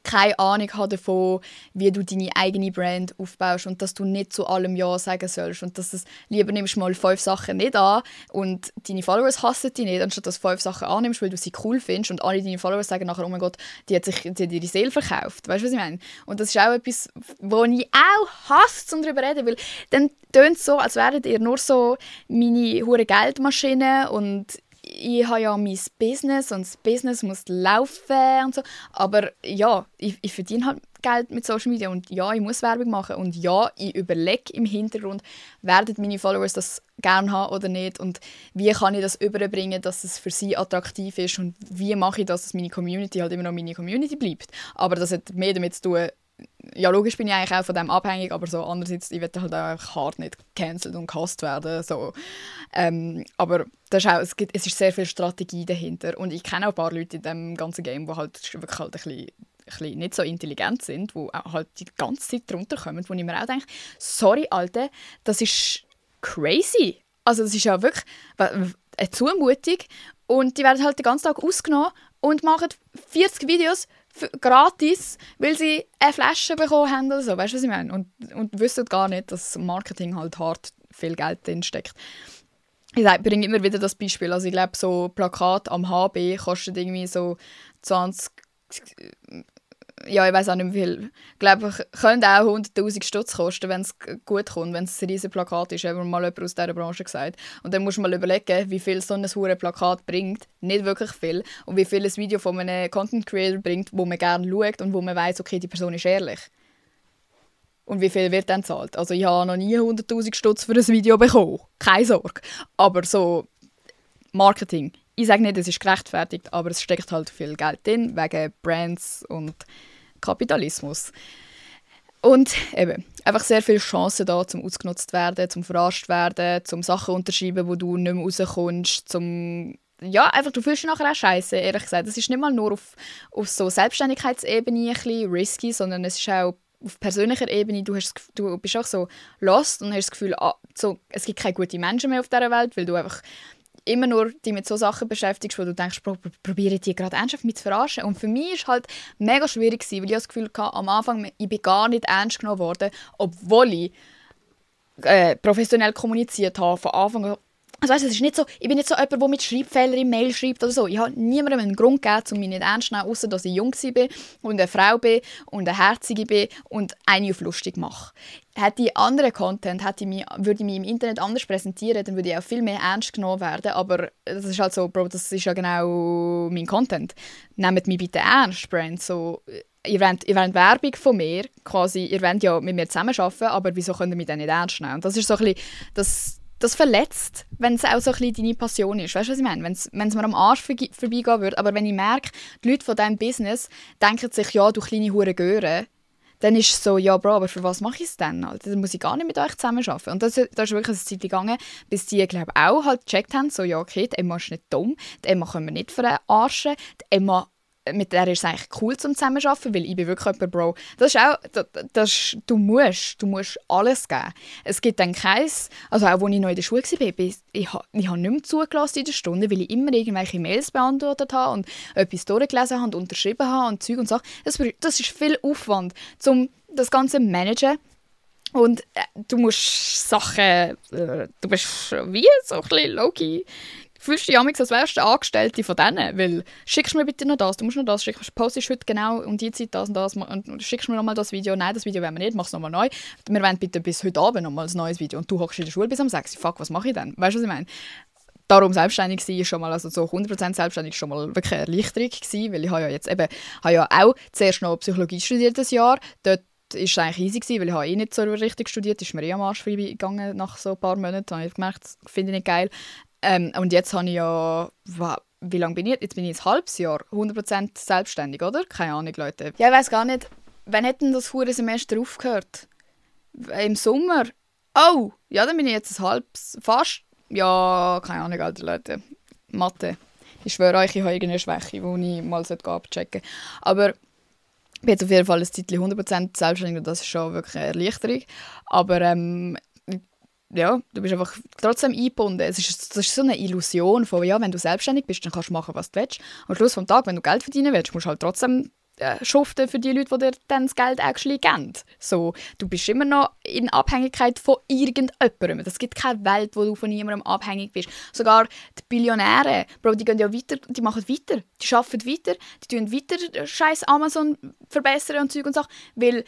keine Ahnung habe davon, wie du deine eigene Brand aufbaust und dass du nicht zu allem Ja sagen sollst und dass es lieber nimmst mal fünf Sachen nicht an und deine Followers hassen dich nicht, anstatt dass du fünf Sachen annimmst, weil du sie cool findest und alle deine Followers sagen nachher, oh mein Gott, die hat sich die hat ihre Seele verkauft. Weißt du, was ich meine? Und das ist auch etwas, wo ich auch hasse, um darüber zu reden, weil dann tönt es so, als wäret ihr nur so meine hure Geldmaschine und ich habe ja mein Business und das Business muss laufen und so. Aber ja, ich, ich verdiene halt Geld mit Social Media und ja, ich muss Werbung machen und ja, ich überlege im Hintergrund, werden meine Followers das gerne haben oder nicht und wie kann ich das überbringen, dass es für sie attraktiv ist und wie mache ich das, dass meine Community halt immer noch meine Community bleibt. Aber das hat mehr damit zu tun, ja, logisch bin ich eigentlich auch von dem abhängig, aber so andererseits, ich will halt auch hart nicht cancelled und gehasst werden. So. Ähm, aber das ist auch, es, gibt, es ist sehr viel Strategie dahinter und ich kenne auch ein paar Leute in diesem ganzen Game, die halt wirklich halt ein bisschen nicht so intelligent sind, die halt die ganze Zeit drunter kommen, wo ich mir auch denke, sorry, Alte, das ist crazy. Also das ist ja wirklich eine Zumutung und die werden halt den ganzen Tag ausgenommen und machen 40 Videos gratis, weil sie eine Flasche bekommen haben oder so. Weißt du, was ich meine? Und, und wissen gar nicht, dass Marketing halt hart viel Geld drin steckt. Ich bringe immer wieder das Beispiel. Also ich glaube, so Plakat am HB kostet irgendwie so 20 ja, ich weiß auch nicht mehr viel. Ich glaube, könnte auch 100'000 Stutz kosten, wenn es gut kommt, wenn es ein riesiges Plakat ist, hat mir mal jemand aus dieser Branche gesagt. Und dann musst du mal überlegen, wie viel so ein hohes Plakat bringt. Nicht wirklich viel. Und wie viel ein Video von einem Content Creator bringt, wo man gerne schaut und wo man weiß, okay, die Person ist ehrlich. Und wie viel wird dann zahlt? Also ich habe noch nie 100'000 Stutz für ein Video bekommen. Keine Sorge. Aber so Marketing. Ich sage nicht, es ist gerechtfertigt, aber es steckt halt viel Geld drin, wegen Brands und Kapitalismus. Und eben, einfach sehr viele Chancen da, zum ausgenutzt werden, zum verarscht werden, zum Sachen unterschreiben, wo du nicht mehr rauskommst, zum ja, einfach, du fühlst dich nachher auch scheiße, ehrlich gesagt. Das ist nicht mal nur auf, auf so Selbstständigkeitsebene ein bisschen risky, sondern es ist auch auf persönlicher Ebene, du, hast, du bist auch so lost und hast das Gefühl, ah, so, es gibt keine guten Menschen mehr auf dieser Welt, weil du einfach immer nur dich mit so Sachen beschäftigst, wo du denkst, pro, probiere die gerade ernsthaft mit zu verarschen. Und für mich es halt mega schwierig, gewesen, weil ich das Gefühl hatte, am Anfang, ich bin gar nicht ernst genommen worden, obwohl ich äh, professionell kommuniziert habe, von Anfang an also weißt, es ist nicht so, ich bin nicht so jemand, der mit Schreibfehlern im Mail schreibt oder so. Ich habe niemandem einen Grund gegeben, um mich nicht ernst zu nehmen, außer dass ich jung bin und eine Frau bin und eine Herzige bin und eine auf lustig mache. Hätte ich anderen Content, hätte ich mich, würde ich mich im Internet anders präsentieren, dann würde ich auch viel mehr ernst genommen werden. Aber das ist halt so, Bro, das ist ja genau mein Content. Nehmt mich bitte ernst, Brand. So, ihr wollt, ihr wollt Werbung von mir, quasi, ihr wollt ja mit mir zusammenarbeiten, aber wieso könnt ihr mich dann nicht ernst nehmen? Das ist so ein bisschen, das, das verletzt, wenn es auch so ein bisschen deine Passion ist. Weißt du, was ich meine? Wenn es mir am Arsch vorbeigehen würde, aber wenn ich merke, die Leute von diesem Business denken sich, ja, du kleine Hure Göre, dann ist es so, ja, Bro, aber für was mache ich es denn? Alter? Dann muss ich gar nicht mit euch zusammenarbeiten. Und das, das ist wirklich eine Zeit gegangen, bis die, glaube auch halt gecheckt haben, so, ja, okay, die Emma ist nicht dumm, die Emma können wir nicht verarschen, die Emma mit der ist es eigentlich cool zum Zusammenarbeiten, weil ich bin wirklich jemand, Bro, das ist auch, das, das, du musst, du musst alles geben. Es gibt dann keins, also auch als ich noch in der Schule war, ich, ich, habe nicht mehr zugelassen in der Stunde, weil ich immer irgendwelche Mails beantwortet habe und etwas durchgelesen habe und unterschrieben habe und Zeug und Sachen. Das, das ist viel Aufwand, um das Ganze zu managen. Und äh, du musst Sachen, äh, du bist wie so ein bisschen low-key fühlst du dich als wärst du Angestellte von denen, weil schickst mir bitte noch das, du musst noch das schicken, postest heute genau um die Zeit das und das. Und schickst mir nochmal das Video, nein, das Video wollen wir nicht, mach es nochmal neu. Wir wollen bitte bis heute Abend nochmal ein neues Video. Und du hockst in der Schule bis um 6 fuck, was mache ich denn? Weißt du, was ich meine? Darum selbstständig sein ist schon mal, also so 100% selbstständig schon mal wirklich eine Erleichterung gewesen, weil ich habe ja jetzt eben, habe ja auch zuerst noch Psychologie studiert das Jahr, dort war es eigentlich easy gewesen, weil ich habe eh nicht so richtig studiert, ist mir eh am Arsch vorbeigegangen nach so ein paar Monaten, habe ich gemerkt, das finde ich nicht geil. Ähm, und jetzt habe ich ja, wie lange bin ich jetzt? Bin ich ein halbes Jahr 100% selbstständig, oder? Keine Ahnung, Leute. Ja, ich weiß gar nicht, wann hat denn das hure Semester aufgehört? Im Sommer? Oh, ja, dann bin ich jetzt ein halbes, fast, ja, keine Ahnung, alte Leute. Mathe. Ich schwöre euch, ich habe irgendeine Schwäche, die ich mal abchecken sollte. Aber ich bin jetzt auf jeden Fall ein Zeitchen 100% selbstständig und das ist schon wirklich eine Erleichterung. Aber ähm, ja, du bist einfach trotzdem eingebunden. Es ist, das ist so eine Illusion von, ja, wenn du selbstständig bist, dann kannst du machen, was du willst. Am Schluss des Tages, wenn du Geld verdienen willst, musst du halt trotzdem äh, schuften für die Leute, die dir dann das Geld actually geben. So, du bist immer noch in Abhängigkeit von irgendjemandem. Es gibt keine Welt, wo du von niemandem abhängig bist. Sogar die Billionäre, Bro, die gehen ja weiter, die machen weiter, die arbeiten weiter, die tun weiter scheiß Amazon verbessern und Zeug und Sachen, weil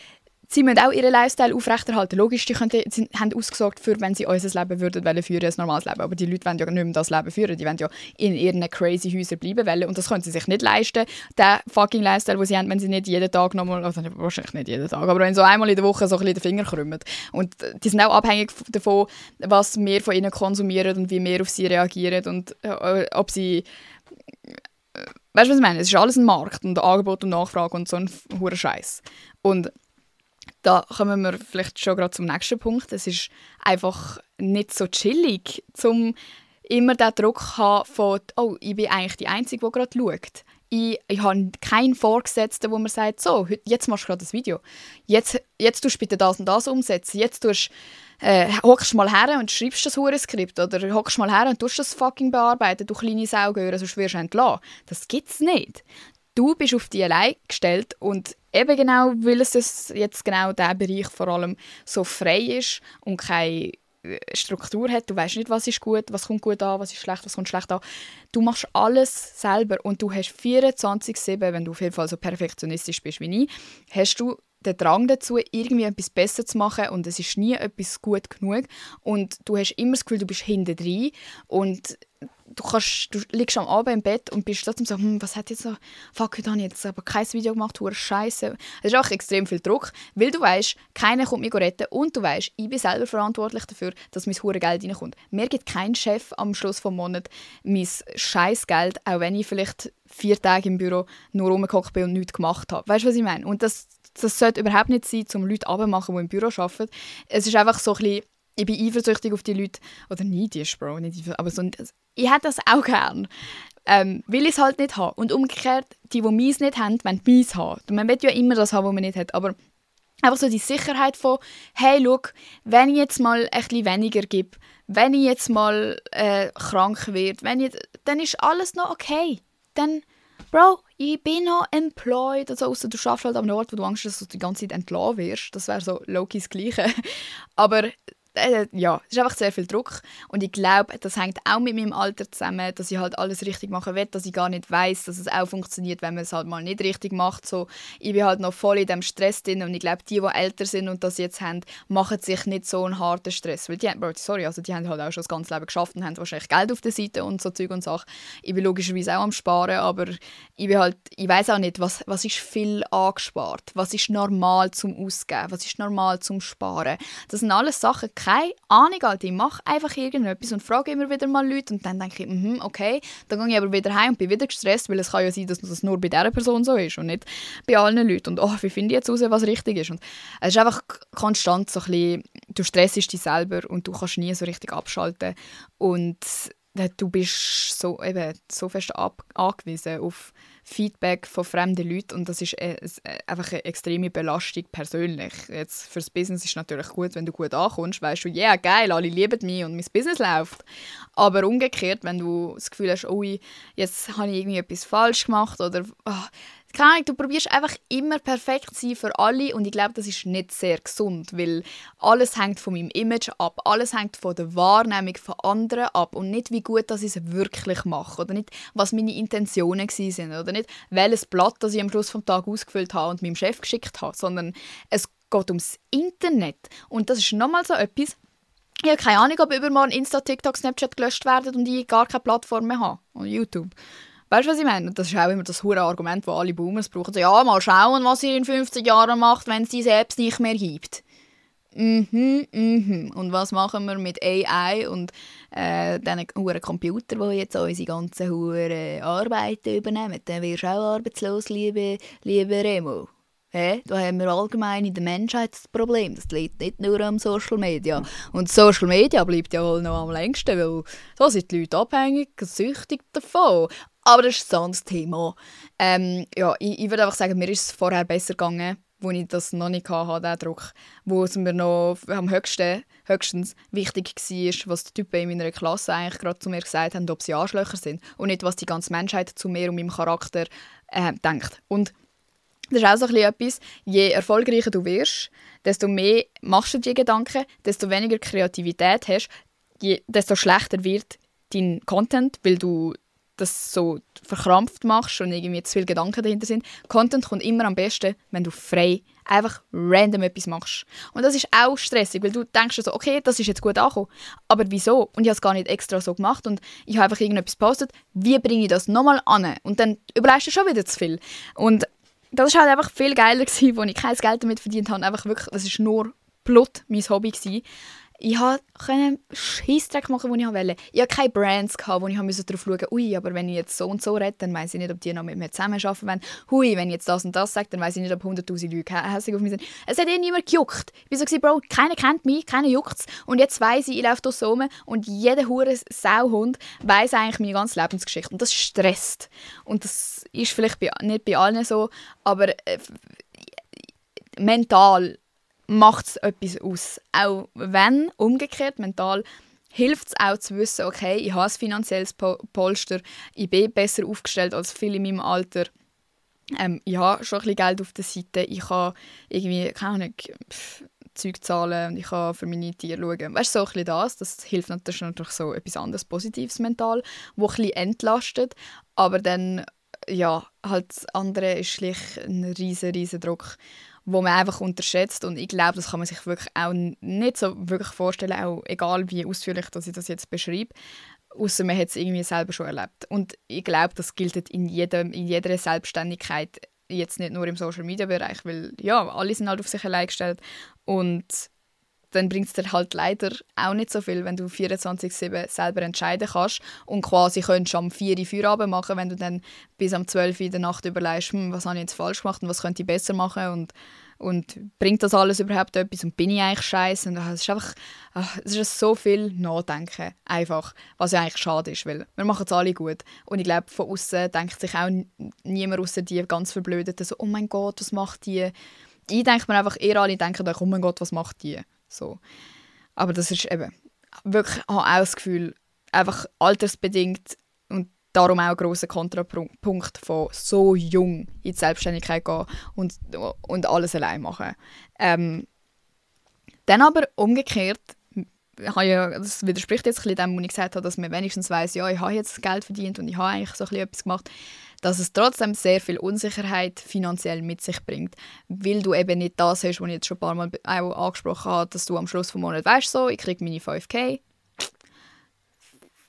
sie müssen auch ihren Lifestyle aufrechterhalten. Logisch, die können, sie haben ausgesorgt für, wenn sie unser Leben würden wollen, führen, ein normales Leben. Aber die Leute wollen ja nicht mehr das Leben führen. Die wollen ja in ihren crazy Häusern bleiben wollen. Und das können sie sich nicht leisten, den fucking Lifestyle, den sie haben, wenn sie nicht jeden Tag nochmal, also wahrscheinlich nicht jeden Tag, aber wenn so einmal in der Woche so ein bisschen den Finger krümmen. Und die sind auch abhängig davon, was wir von ihnen konsumieren und wie wir auf sie reagieren und äh, ob sie äh, Weißt du, was ich meine? Es ist alles ein Markt und Angebot und Nachfrage und so ein hoher Scheiß. Und da kommen wir vielleicht schon gerade zum nächsten Punkt. Es ist einfach nicht so chillig, zum immer den Druck zu haben von «Oh, ich bin eigentlich die Einzige, die gerade schaut». Ich, ich habe keinen Vorgesetzten, wo mir sagt «So, jetzt machst du gerade das Video. Jetzt, jetzt tust du bitte das und das umsetzen. Jetzt tust äh, hockst mal her und schreibst das Skript oder hockst mal her und tust das fucking bearbeiten, du kleine Saugöre, sonst wirst du entlassen. Das gibt's nicht du bist auf die allein gestellt und eben genau, weil es jetzt genau der Bereich vor allem so frei ist und keine äh, Struktur hat, du weißt nicht, was ist gut, was kommt gut an, was ist schlecht, was kommt schlecht an. Du machst alles selber und du hast 24/7, wenn du auf jeden Fall so perfektionistisch bist wie ich, hast du den Drang dazu, irgendwie etwas besser zu machen und es ist nie etwas gut genug. Und du hast immer das Gefühl, du bist hinten drin und du, kannst, du liegst am Abend im Bett und bist trotzdem so, hm, was hat jetzt so, fuck, heute habe ich jetzt aber kein Video gemacht, hure Scheiße. Es ist auch extrem viel Druck, weil du weißt, keiner kommt mich retten und du weißt, ich bin selber verantwortlich dafür, dass mein hure Geld reinkommt. Mir gibt kein Chef am Schluss des Monats mein Scheißgeld, auch wenn ich vielleicht vier Tage im Büro nur rumgehockt bin und nichts gemacht habe. Weißt du, was ich meine? Und das, das sollte überhaupt nicht sein, um Leute abzumachen, die im Büro arbeiten. Es ist einfach so ein bisschen ich bin eifersüchtig auf die Leute, oder neidisch, Bro, nicht aber so, ich hätte das auch gern. Ähm, will ich es halt nicht haben. Und umgekehrt, die, die meins nicht haben, wollen meins haben. Man will ja immer das haben, was man nicht hat, aber einfach so die Sicherheit von, hey, schau, wenn ich jetzt mal bisschen weniger gebe, wenn ich jetzt mal äh, krank werde, wenn ich, dann ist alles noch okay. Dann, Bro, ich bin noch employed, also außer du schaffst halt am Ort, wo du Angst hast, dass du die ganze Zeit entlassen wirst. Das wäre so das Gleiche. Aber ja, es ist einfach sehr viel Druck und ich glaube, das hängt auch mit meinem Alter zusammen, dass ich halt alles richtig machen will, dass ich gar nicht weiß, dass es auch funktioniert, wenn man es halt mal nicht richtig macht. So, ich bin halt noch voll in dem Stress drin und ich glaube, die, die älter sind und das jetzt haben, machen sich nicht so einen harten Stress, weil die, sorry, also die haben halt auch schon das ganze Leben geschafft und haben wahrscheinlich Geld auf der Seite und so Zeug und Sachen. Ich bin logischerweise auch am Sparen, aber ich halt, ich weiß auch nicht, was, was ist viel angespart, was ist normal zum Ausgeben, was ist normal zum Sparen. Das sind alles Sachen, keine Ahnung, Alter. Ich mache einfach irgendetwas und frage immer wieder mal Leute und dann denke ich, mm okay, dann gehe ich aber wieder heim und bin wieder gestresst, weil es kann ja sein, dass das nur bei dieser Person so ist und nicht bei allen Leuten. Und oh, wie finde ich jetzt raus, was richtig ist? Und es ist einfach konstant so ein bisschen, du stressest dich selber und du kannst nie so richtig abschalten und du bist so, eben, so fest angewiesen auf Feedback von fremden Leuten und das ist äh, äh, einfach eine extreme Belastung persönlich. Jetzt fürs Business ist es natürlich gut, wenn du gut ankommst, weißt du, ja yeah, geil, alle lieben mich und mein Business läuft. Aber umgekehrt, wenn du das Gefühl hast, oh, jetzt habe ich irgendwie etwas falsch gemacht oder oh, keine Ahnung, du probierst einfach immer perfekt zu sein für alle und ich glaube, das ist nicht sehr gesund, weil alles hängt von meinem Image ab, alles hängt von der Wahrnehmung von anderen ab und nicht wie gut ich es wirklich mache oder nicht, was meine Intentionen sind oder nicht, welches Blatt das ich am Schluss vom Tag ausgefüllt habe und meinem Chef geschickt habe, sondern es geht ums Internet und das ist nochmal so etwas, ich habe keine Ahnung, ob übermorgen Insta, TikTok, Snapchat gelöscht werden und ich gar keine Plattform mehr habe. Oder YouTube. Weißt du, was ich meine? das ist auch immer das hure Argument, das alle Boomers brauchen. So, ja, mal schauen, was ihr in 50 Jahren macht, wenn es die selbst nicht mehr gibt. Mhm, mhm. Und was machen wir mit AI und äh, diesen huren Computer, die jetzt unsere ganzen huren Arbeiten übernehmen? Dann wirst du auch arbeitslos, liebe, liebe Remo. Hey, da haben wir allgemein in der Menschheit das Problem. Das liegt nicht nur am Social Media. Und Social Media bleibt ja wohl noch am längsten, weil da sind die Leute abhängig, süchtig davon. Aber das ist ein anderes Thema. Ähm, ja, ich, ich würde einfach sagen, mir ist es vorher besser gegangen, wo ich das noch nicht hatte, der Druck. Wo es mir noch am höchsten, höchstens wichtig war, was die Typen in meiner Klasse eigentlich gerade zu mir gesagt haben, ob sie Arschlöcher sind. Und nicht, was die ganze Menschheit zu mir und meinem Charakter äh, denkt. Und das ist auch so etwas, je erfolgreicher du wirst, desto mehr machst du dir Gedanken, desto weniger Kreativität hast, je, desto schlechter wird dein Content, weil du das so verkrampft machst und irgendwie zu viele Gedanken dahinter sind. Content kommt immer am besten, wenn du frei einfach random etwas machst. Und das ist auch stressig, weil du denkst so, okay, das ist jetzt gut angekommen, aber wieso? Und ich habe es gar nicht extra so gemacht und ich habe einfach irgendetwas gepostet, wie bringe ich das nochmal an? Und dann überlegst du schon wieder zu viel. Und das war halt einfach viel geiler, gewesen, wo ich kein Geld damit verdient habe. Einfach wirklich, das ist nur Blut mein Hobby. Gewesen. Ich konnte Scheissdreck machen, den ich wollte. Ich hatte keine Brands, wo ich darauf schauen musste, ui, aber wenn ich jetzt so und so rede, dann weiß ich nicht, ob die noch mit mir zusammenarbeiten wollen. Hui, wenn ich jetzt das und das sage, dann weiß ich nicht, ob 100'000 Leute hässlich auf mich sind. Es hat eh niemand gejuckt. Ich war so, Bro, keiner kennt mich, keiner juckt Und jetzt weiss ich, ich laufe hier so rum und jeder hure Sauhund weiss eigentlich meine ganze Lebensgeschichte. Und das stresst. Und das ist vielleicht bei, nicht bei allen so, aber äh, mental macht es etwas aus. Auch wenn, umgekehrt, mental hilft es auch zu wissen, okay, ich habe ein finanzielles Polster, ich bin besser aufgestellt als viele in meinem Alter. Ähm, ich habe schon ein bisschen Geld auf der Seite, ich kann irgendwie, keine Ahnung, Zeug zahlen und ich kann für meine Tiere schauen. Weißt du, so ein bisschen das, das hilft natürlich, natürlich so etwas anderes Positives mental, wo ein bisschen entlastet, aber dann, ja, halt das andere ist schlicht ein riesen, riesen Druck wo man einfach unterschätzt. Und ich glaube, das kann man sich wirklich auch nicht so wirklich vorstellen, auch egal wie ausführlich dass ich das jetzt beschreibe, außer man hat es irgendwie selber schon erlebt. Und ich glaube, das gilt in, jedem, in jeder Selbstständigkeit, jetzt nicht nur im Social-Media-Bereich, weil ja, alle sind halt auf sich allein gestellt. Und dann bringt es dir halt leider auch nicht so viel, wenn du 24-7 selber entscheiden kannst und quasi könntest am 4 Uhr Feierabend machen, wenn du dann bis am 12 Uhr in der Nacht überlegst, hm, was habe ich jetzt falsch gemacht und was könnte ich besser machen und, und bringt das alles überhaupt etwas und bin ich eigentlich scheiße und es ist einfach ach, es ist so viel Nachdenken einfach, was ja eigentlich schade ist, weil wir machen es alle gut und ich glaube von außen denkt sich auch niemand außer die ganz verblödet so oh mein Gott, was macht die? Ich denke mir einfach, eher alle denken euch, oh mein Gott, was macht die? So. Aber das ist eben wirklich, ich habe auch das Gefühl, einfach altersbedingt und darum auch ein grosser Kontrapunkt von so jung in die Selbstständigkeit gehen und, und alles allein machen. Ähm, dann aber umgekehrt, das widerspricht jetzt ein bisschen dem, was ich gesagt habe, dass man wenigstens weiß, ja, ich habe jetzt Geld verdient und ich habe eigentlich so ein bisschen etwas gemacht dass es trotzdem sehr viel Unsicherheit finanziell mit sich bringt, weil du eben nicht das hast, was ich jetzt schon ein paar Mal angesprochen habe, dass du am Schluss des Monats weißt, so, ich kriege meine 5K,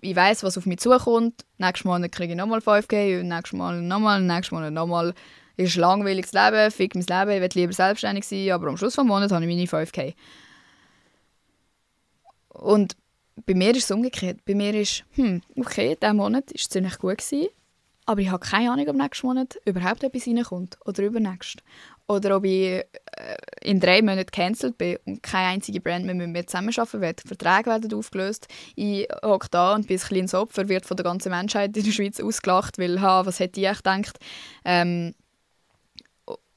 ich weiß, was auf mich zukommt, nächstes Monat kriege ich nochmal 5K, nächstes Mal nochmal, nächstes Monat nochmal. Ist ein langweiliges Leben, fick mein Leben, ich will lieber selbstständig sein, aber am Schluss des Monats habe ich meine 5K. Und bei mir ist es umgekehrt. Bei mir ist, hm, okay, dieser Monat war ziemlich gut. Gewesen aber ich habe keine Ahnung, ob nächsten Monat überhaupt etwas reinkommt oder übernächst. Oder ob ich äh, in drei Monaten gecancelt bin und keine einzige Brand mehr mit mir zusammenarbeiten wird. Verträge werden aufgelöst. Ich hocke da und bin ein kleines Opfer, wird von der ganzen Menschheit in der Schweiz ausgelacht, weil, ha, was hätte ich gedacht. Ähm,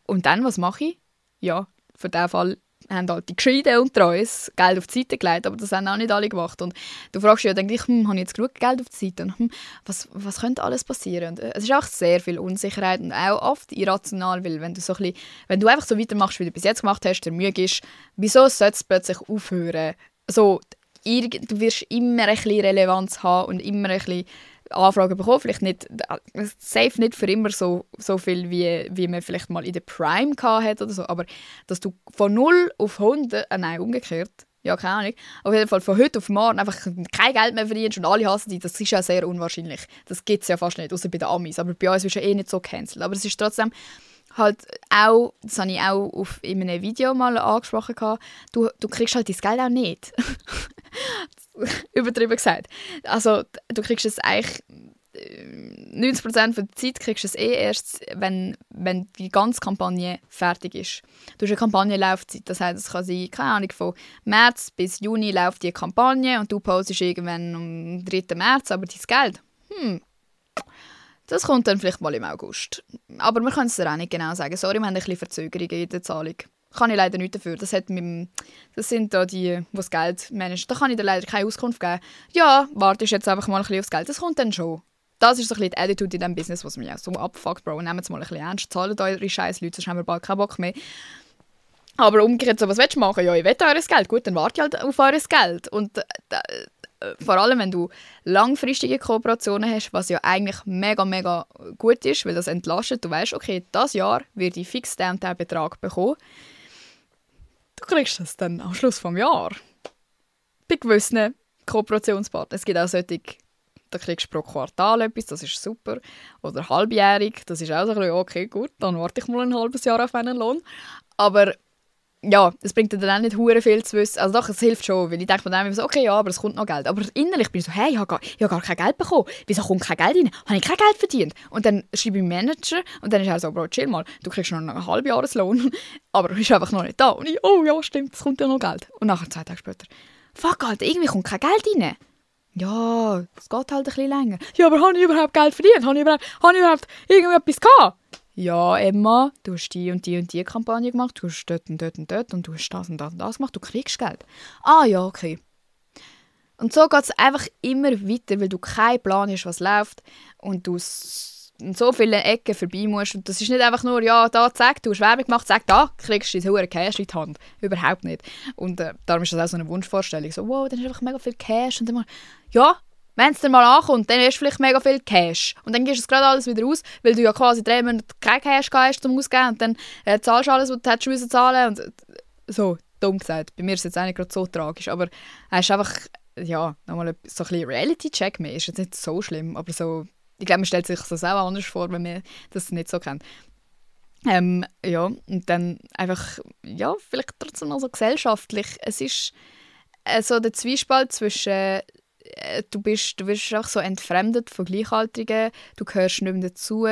und dann, was mache ich? Ja, für diesen Fall haben halt die Gescheiten und Treus Geld auf die Seite gelegt, aber das haben auch nicht alle gemacht. Und du fragst dich ja, ich, hm, habe ich jetzt genug Geld auf die Seite? Und, hm, was, was könnte alles passieren? Und äh, es ist auch sehr viel Unsicherheit und auch oft irrational, weil wenn du, so ein bisschen, wenn du einfach so weitermachst, wie du bis jetzt gemacht hast, der Mühe ist, wieso sollte es plötzlich aufhören? So, du wirst immer ein bisschen Relevanz haben und immer ein bisschen Anfragen bekommen. Vielleicht nicht, äh, safe nicht für immer so, so viel, wie, wie man vielleicht mal in der Prime hat oder so, aber dass du von 0 auf 100, äh, nein, umgekehrt, ja, keine Ahnung, auf jeden Fall von heute auf morgen einfach kein Geld mehr verdienst und alle hassen dich, das ist ja sehr unwahrscheinlich. Das gibt es ja fast nicht, außer bei den Amis, aber bei uns ist ja eh nicht so cancelled. Aber es ist trotzdem halt auch, das habe ich auch auf, in einem Video mal angesprochen, du, du kriegst halt dein Geld auch nicht. übertrieben gesagt. Also du kriegst es eigentlich 90% äh, der Zeit kriegst du es eh erst, wenn, wenn die ganze Kampagne fertig ist. Du hast eine Kampagnenlaufzeit, das heißt, es kann sein, keine Ahnung, von März bis Juni läuft die Kampagne und du postest irgendwann am 3. März, aber dein Geld, hm, Das kommt dann vielleicht mal im August. Aber wir können es dir auch nicht genau sagen. Sorry, wir haben ein bisschen Verzögerungen in der Zahlung. Kann ich leider nicht dafür. Das, hat mit das sind da die, die das Geld managen. Da kann ich dir leider keine Auskunft geben. Ja, warte jetzt einfach mal ein bisschen aufs Geld. Das kommt dann schon. Das ist so ein bisschen die Attitude in diesem Business, was mich auch so abfuckt, Bro. Nehmt es mal ein bisschen ernst. Zahlt eure scheiß Leute, sonst haben wir bald keinen Bock mehr. Aber umgekehrt, so, was willst du machen? Ja, ich will eures Geld. Gut, dann warte ich halt auf eures Geld. Und äh, vor allem, wenn du langfristige Kooperationen hast, was ja eigentlich mega, mega gut ist, weil das entlastet. Du weißt, okay, das Jahr wird ich fix den und den Betrag bekommen. Du kriegst das dann am Schluss des Jahres. Bei gewissen Kooperationspartnern. Es gibt auch solche, da kriegst du pro Quartal etwas, das ist super. Oder halbjährig, das ist auch so ein bisschen, okay, gut, dann warte ich mal ein halbes Jahr auf einen Lohn. Aber ja, es bringt dir dann auch nicht hure viel zu wissen. Also doch, es hilft schon, weil ich denke mir dann so, okay, ja, aber es kommt noch Geld. Aber innerlich bin ich so, hey, ich habe gar, hab gar kein Geld bekommen. Wieso kommt kein Geld rein? Habe ich kein Geld verdient? Und dann schreibe ich Manager und dann ist er so, Bro, chill mal, du kriegst noch einen Halbjahreslohn, aber du bist einfach noch nicht da. Und ich, oh ja, stimmt, es kommt ja noch Geld. Und nachher, zwei Tage später, fuck, Alter, irgendwie kommt kein Geld rein. Ja, es geht halt ein bisschen länger. Ja, aber habe ich überhaupt Geld verdient? Habe ich überhaupt, habe ich überhaupt irgendetwas gehabt? Ja, Emma, du hast die und die und die Kampagne gemacht, du hast dort und dort und dort und du hast das und das und das gemacht, du kriegst Geld. Ah ja, okay. Und so geht es einfach immer weiter, weil du keinen Plan hast, was läuft und du in so viele Ecken vorbei musst. Und das ist nicht einfach nur, ja, da, zack, du hast Werbung gemacht, zack, da, kriegst du deinen hohen Cash in die Hand. Überhaupt nicht. Und äh, darum ist das auch so eine Wunschvorstellung. So, wow, dann du einfach mega viel Cash. Und dann mal, ja, wenn es dann mal ankommt, dann hast du vielleicht mega viel Cash. Und dann gehst du es gerade alles wieder aus, weil du ja quasi drei Monate kein Cash hast zum Ausgeben. Und dann äh, zahlst du alles, was du hättest müssen zahlen und äh, So, dumm gesagt. Bei mir ist es jetzt nicht gerade so tragisch. Aber es ist einfach, ja, nochmal so ein bisschen Reality-Check mehr. Ist jetzt nicht so schlimm, aber so... Ich glaube, man stellt sich das auch anders vor, wenn man das nicht so kennt. Ähm, ja, und dann einfach, ja, vielleicht trotzdem noch so gesellschaftlich. Es ist äh, so der Zwiespalt zwischen äh, du bist, du bist auch so entfremdet von Gleichaltrigen, du gehörst nicht mehr dazu.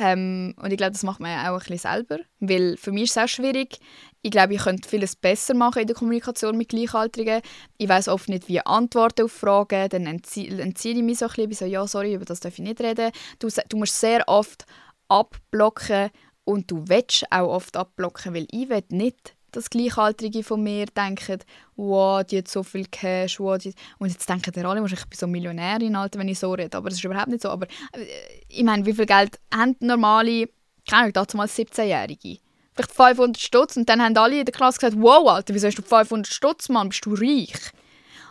Ähm, und ich glaube, das macht man auch ein bisschen selber. Weil für mich ist es auch schwierig. Ich glaube, ich könnte vieles besser machen in der Kommunikation mit Gleichaltrigen. Ich weiß oft nicht, wie Antworten auf Fragen. Dann entziehe, entziehe ich mich so ein bisschen. Ich so, ja, sorry, über das darf ich nicht reden. Du, du musst sehr oft abblocken und du willst auch oft abblocken, weil ich will nicht dass Gleichaltrige von mir denken, wow, die hat so viel Cash, wow, die... und jetzt denken die alle, ich bin so Millionärin, Alter, wenn ich so rede, aber das ist überhaupt nicht so, aber äh, ich meine, wie viel Geld haben normale, keine Ahnung, dazu mal 17-Jährige? Vielleicht 500 Stutz und dann haben alle in der Klasse gesagt, wow, Alter, wieso hast du 500 Stutz, Mann, bist du reich?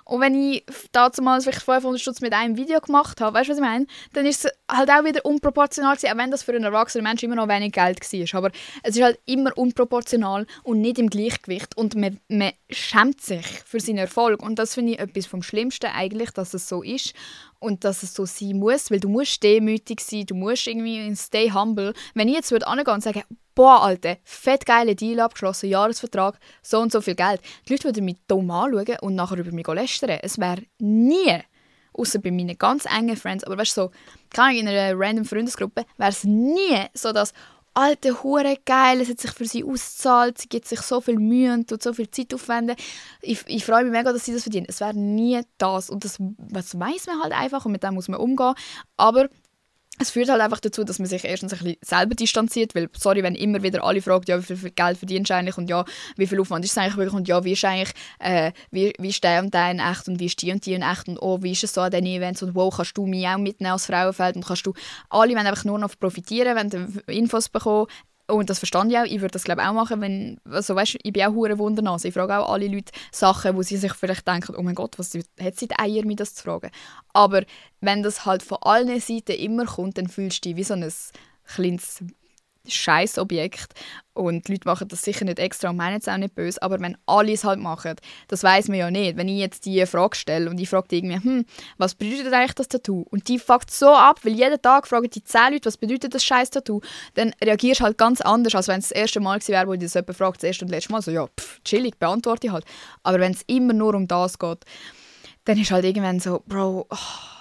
Und wenn ich damals vielleicht 500 Stutz mit einem Video gemacht habe, weißt du, was ich meine? Dann ist es halt auch wieder unproportional auch wenn das für einen erwachsenen Menschen immer noch wenig Geld war. Aber es ist halt immer unproportional und nicht im Gleichgewicht. Und man, man schämt sich für seinen Erfolg. Und das finde ich etwas vom Schlimmsten eigentlich, dass es so ist und dass es so sein muss, weil du musst demütig sein, du musst irgendwie stay humble. Wenn ich jetzt würde und sagen, boah, Alter, fett geile Deal abgeschlossen, Jahresvertrag, so und so viel Geld. Die Leute würden mich dumm anschauen und nachher über mich lästern. Es wäre nie, außer bei meinen ganz engen Friends, aber weißt du, so, in einer random Freundesgruppe, wäre es nie so, dass alte Hure geil, es hat sich für sie ausgezahlt, sie gibt sich so viel Mühe und tut so viel Zeit aufwenden. Ich, ich freue mich mega, dass sie das verdienen. Es wäre nie das und das, das weiß man halt einfach und mit dem muss man umgehen. Aber es führt halt einfach dazu, dass man sich erstens ein bisschen selber distanziert, weil, sorry, wenn immer wieder alle fragen, ja, wie viel Geld verdienst du eigentlich und ja, wie viel Aufwand ist es eigentlich wirklich und ja, wie ist eigentlich, äh, wie, wie ist der und der in echt und wie ist die und die in echt und oh, wie ist es so an diesen Events und wo kannst du mich auch mitnehmen als Frauenfeld und kannst du, alle wollen einfach nur noch profitieren, wenn Infos bekommst, und das verstand ich auch. Ich würde das glaube auch machen, wenn, also weißt, ich bin auch hure Wundernase. Ich frage auch alle Leute Sachen, wo sie sich vielleicht denken, oh mein Gott, was hat sie die Eier, mir das zu fragen? Aber wenn das halt von allen Seiten immer kommt, dann fühlst du dich wie so ein kleines Scheißobjekt und die Leute machen das sicher nicht extra und meinen es auch nicht böse, aber wenn alle es halt machen, das weiß man ja nicht. Wenn ich jetzt die Frage stelle und ich frage die irgendwie, hm, was bedeutet eigentlich das Tattoo? Und die fuckt so ab, weil jeden Tag fragen die zehn Leute, was bedeutet das scheiß Tattoo? Dann reagierst du halt ganz anders, als wenn es das erste Mal wäre, wo dich das jemand fragt, das erste und letzte Mal, so ja, pff, chillig, beantworte ich halt. Aber wenn es immer nur um das geht, dann ist halt irgendwann so, Bro, oh,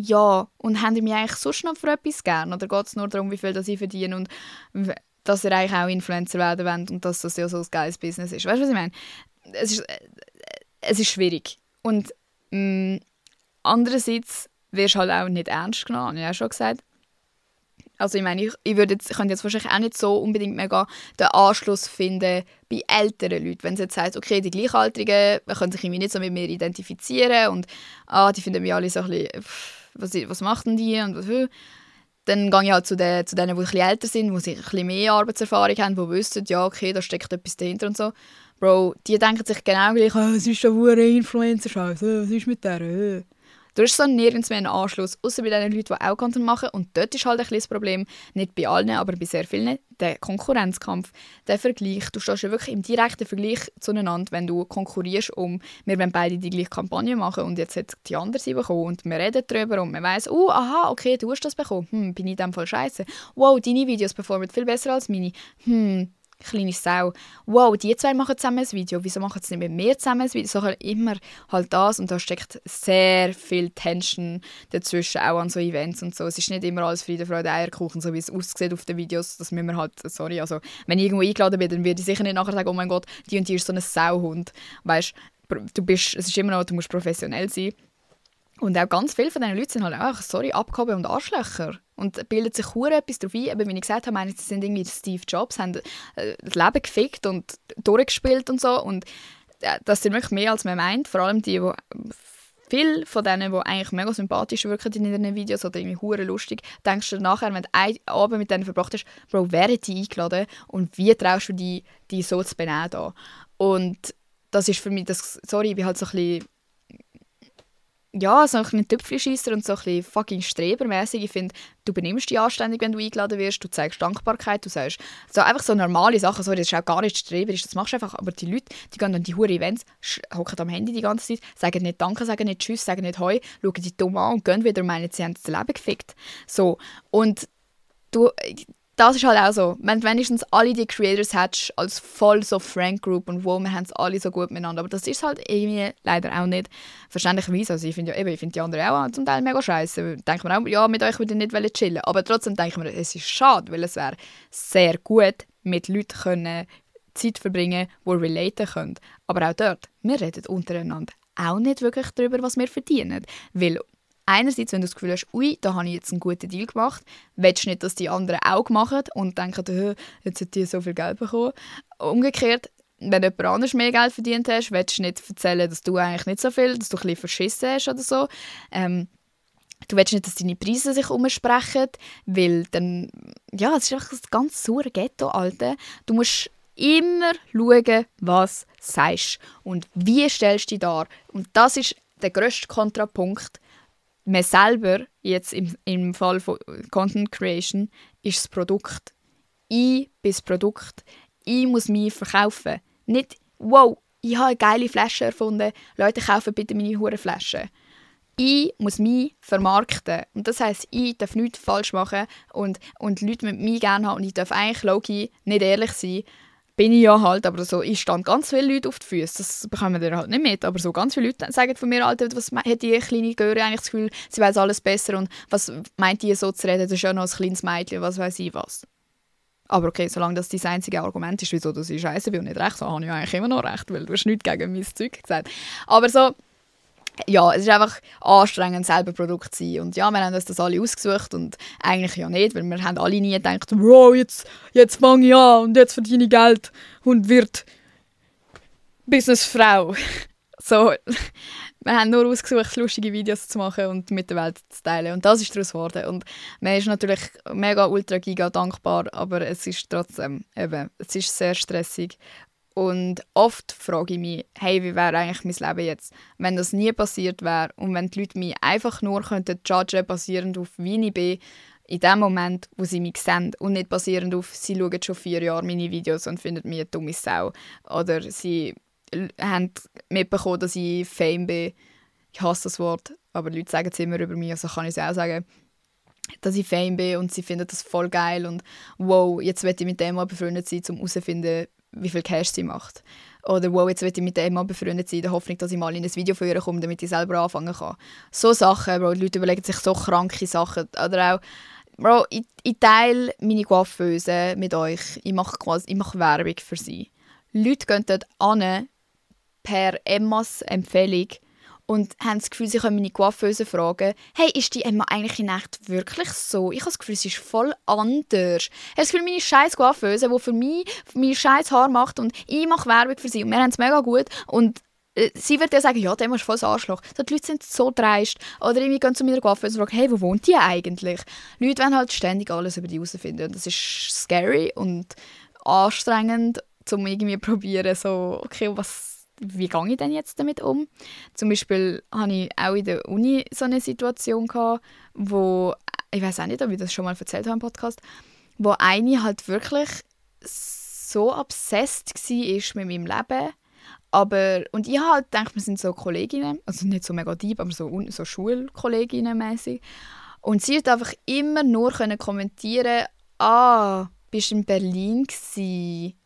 ja, und haben die mich eigentlich sonst noch für etwas gern? Oder geht es nur darum, wie viel das ich verdiene und dass ihr eigentlich auch Influencer werden wollt und dass das ja so ein geiles Business ist? Weißt du, was ich meine? Es ist, es ist schwierig. Und mh, mm, andererseits wirst du halt auch nicht ernst genommen, habe ich auch schon gesagt. Also ich meine, ich, ich, würde jetzt, könnte jetzt wahrscheinlich auch nicht so unbedingt mega den Anschluss finden bei älteren Leuten. Wenn es jetzt heißt, okay, die Gleichaltrigen können sich irgendwie nicht so mit mir identifizieren und ah, die finden mich alle so ein bisschen, was, was machen die und was, dann gehe ich halt zu, den, zu denen, die bisschen älter sind, die ein mehr Arbeitserfahrung haben, die wissen, ja, okay, da steckt etwas dahinter und so. Bro, die denken sich genau gleich, oh, es ist ein Influencer-Scheiß, was ist mit der? Du hast so nirgends mehr einen Anschluss, außer bei den Leuten, die auch Content machen. Und dort ist halt ein das Problem, nicht bei allen, aber bei sehr vielen, der Konkurrenzkampf, der Vergleich. Du stehst ja wirklich im direkten Vergleich zueinander, wenn du konkurrierst um, wir wollen beide die gleiche Kampagne machen und jetzt hat die andere sie bekommen und wir reden darüber und man weiss, oh, aha, okay, du hast das bekommen, hm, bin ich in dem Fall scheiße. Wow, deine Videos performen viel besser als meine. Hm, kleine Sau. Wow, die zwei machen zusammen ein Video. Wieso machen sie nicht mit mir zusammen ein Video? So immer halt das und da steckt sehr viel Tension dazwischen, auch an so Events und so. Es ist nicht immer alles Friede, Freude, Eierkuchen, so wie es aussieht auf den Videos. Das müssen wir halt, sorry, also wenn ich irgendwo eingeladen bin, dann werde ich sicher nicht nachher sagen, oh mein Gott, die und die ist so ein Sauhund. Weißt du, bist, es ist immer noch, du musst professionell sein. Und auch ganz viele von diesen Leuten sind halt einfach, sorry, Abgabe und Arschlöcher. Und bildet sich hure etwas darauf ein. Aber wie ich gesagt habe, meine, sie sind irgendwie Steve Jobs, haben äh, das Leben gefickt und durchgespielt und so. Und äh, das sind wirklich mehr, als man meint. Vor allem die, die viele von denen, die eigentlich mega sympathisch wirken in ihren Videos oder irgendwie hure lustig, denkst du nachher, wenn du einen Abend mit denen verbracht hast, Bro, wer hat die eingeladen und wie traust du die, die so zu benehmen? Und das ist für mich, das, sorry, ich bin halt so ein bisschen ja, so ein bisschen Tüpfelscheisser und so ein bisschen fucking strebermäßig. Ich finde, du benimmst dich anständig, wenn du eingeladen wirst, du zeigst Dankbarkeit, du sagst so einfach so normale Sachen, so, das ist auch gar nicht streberisch, das machst du einfach, aber die Leute, die gehen dann die hure Events, hocken am Handy die ganze Zeit, sagen nicht Danke, sagen nicht Tschüss, sagen nicht Hoi, schauen die dumm an und gehen wieder und meinen, sie haben das Leben gefickt. So, und du, das ist halt auch so. Wenn du wenigstens alle die Creators hättest, als voll so Frank Group und wo, wir haben es alle so gut miteinander. Aber das ist halt irgendwie leider auch nicht verständlicherweise. Also ich finde ja eben, ich finde die anderen auch zum Teil mega scheiße. Denke mir auch, ja, mit euch würde ich nicht chillen. Aber trotzdem denke ich mir, es ist schade, weil es wäre sehr gut, mit Leuten können Zeit verbringen, die relaten können. Aber auch dort, wir reden untereinander auch nicht wirklich darüber, was wir verdienen. Weil einerseits, wenn du das Gefühl hast, ui, da habe ich jetzt einen guten Deal gemacht, willst du nicht, dass die anderen auch machen und denken, jetzt hat die so viel Geld bekommen. Umgekehrt, wenn jemand anders mehr Geld verdient hast, willst du nicht erzählen, dass du eigentlich nicht so viel, dass du ein bisschen verschissen hast oder so. Ähm, du willst nicht, dass deine Preise sich umsprechen, weil dann, ja, es ist einfach ein ganz saure Ghetto, Alter. Du musst immer schauen, was du sagst und wie stellst du dich dar. Und das ist der grösste Kontrapunkt man selber, jetzt im, im Fall von Content Creation, ist das Produkt. Ich bin das Produkt. Ich muss mich verkaufen. Nicht, wow, ich habe eine geile Flasche erfunden, Leute kaufen bitte meine hure Flasche. Ich muss mich vermarkten. Und das heisst, ich darf nichts falsch machen und, und Leute mit mir gerne haben und ich darf eigentlich Loki nicht ehrlich sein bin ich ja halt, aber so, ich stand ganz viele Leute auf die Füße, das bekommen wir halt nicht mit, aber so ganz viele Leute sagen von mir, Alter, was hat die kleine Göre eigentlich das Gefühl, sie weiß alles besser und was meint die so zu reden, das ist ja noch ein kleines Mädchen, was weiß ich was. Aber okay, solange das das einzige Argument ist, wieso ich scheiße bin und nicht recht, so habe ich eigentlich immer noch recht, weil du hast nichts gegen mein Zeug gesagt. Aber so, ja, es ist einfach anstrengend, selber Produkt zu sein. Und ja, wir haben uns das alle ausgesucht und eigentlich ja nicht, weil wir haben alle nie gedacht, wow, jetzt, jetzt fange ich an und jetzt verdiene ich Geld und wird Businessfrau. so, wir haben nur ausgesucht, lustige Videos zu machen und mit der Welt zu teilen. Und das ist daraus geworden. Und man ist natürlich mega, ultra, giga dankbar, aber es ist trotzdem, eben, es ist sehr stressig. Und oft frage ich mich, hey, wie wäre eigentlich mein Leben jetzt, wenn das nie passiert wäre und wenn die Leute mich einfach nur könnten judgen, basierend auf wie ich bin, in dem Moment, wo sie mich sehen und nicht basierend auf, sie schauen schon vier Jahre meine Videos und finden mich eine dumme Sau. Oder sie haben mitbekommen, dass ich Fame bin. Ich hasse das Wort, aber Leute sagen es immer über mich, also kann ich es auch sagen dass ich Fame bin und sie finden das voll geil und wow, jetzt werde ich mit dem mal befreundet sein, um herauszufinden, wie viel Cash sie macht. Oder wow, jetzt will ich mit dem mal befreundet sein, in der Hoffnung, dass ich mal in ein Video ihr komme, damit ich selber anfangen kann. So Sachen, Bro, die Leute überlegen sich so kranke Sachen. Oder auch, Bro, ich, ich teile meine Coiffeuse mit euch. Ich mache quasi, ich mache Werbung für sie. Leute gehen dort an per Emmas Empfehlung und haben das Gefühl, sie können meine Coiffeuse fragen, hey, ist die Emma eigentlich in echt wirklich so? Ich habe das Gefühl, sie ist voll anders. Ich habe das Gefühl, meine scheiß Coiffeuse, die für mich meine scheiß Haar macht und ich mache Werbung für sie und wir haben es mega gut und äh, sie wird ja sagen, ja, der ist voll das Arschloch. So, die Leute sind so dreist. Oder irgendwie gehen zu meiner Coiffeuse und fragen, hey, wo wohnt die eigentlich? Leute wollen halt ständig alles über die herausfinden. Und das ist scary und anstrengend, um irgendwie probieren, so, okay, was, wie gehe ich denn jetzt damit um? Zum Beispiel hatte ich auch in der Uni so eine Situation, gehabt, wo, ich weiß auch nicht, ob ich das schon mal erzählt habe im Podcast, wo eine halt wirklich so obsessed war mit meinem Leben, aber, und ich halt gedacht, wir sind so Kolleginnen, also nicht so mega deep, aber so, so Schulkolleginnen mäßig. Und sie hat einfach immer nur können kommentieren, ah, bist du in Berlin gsi?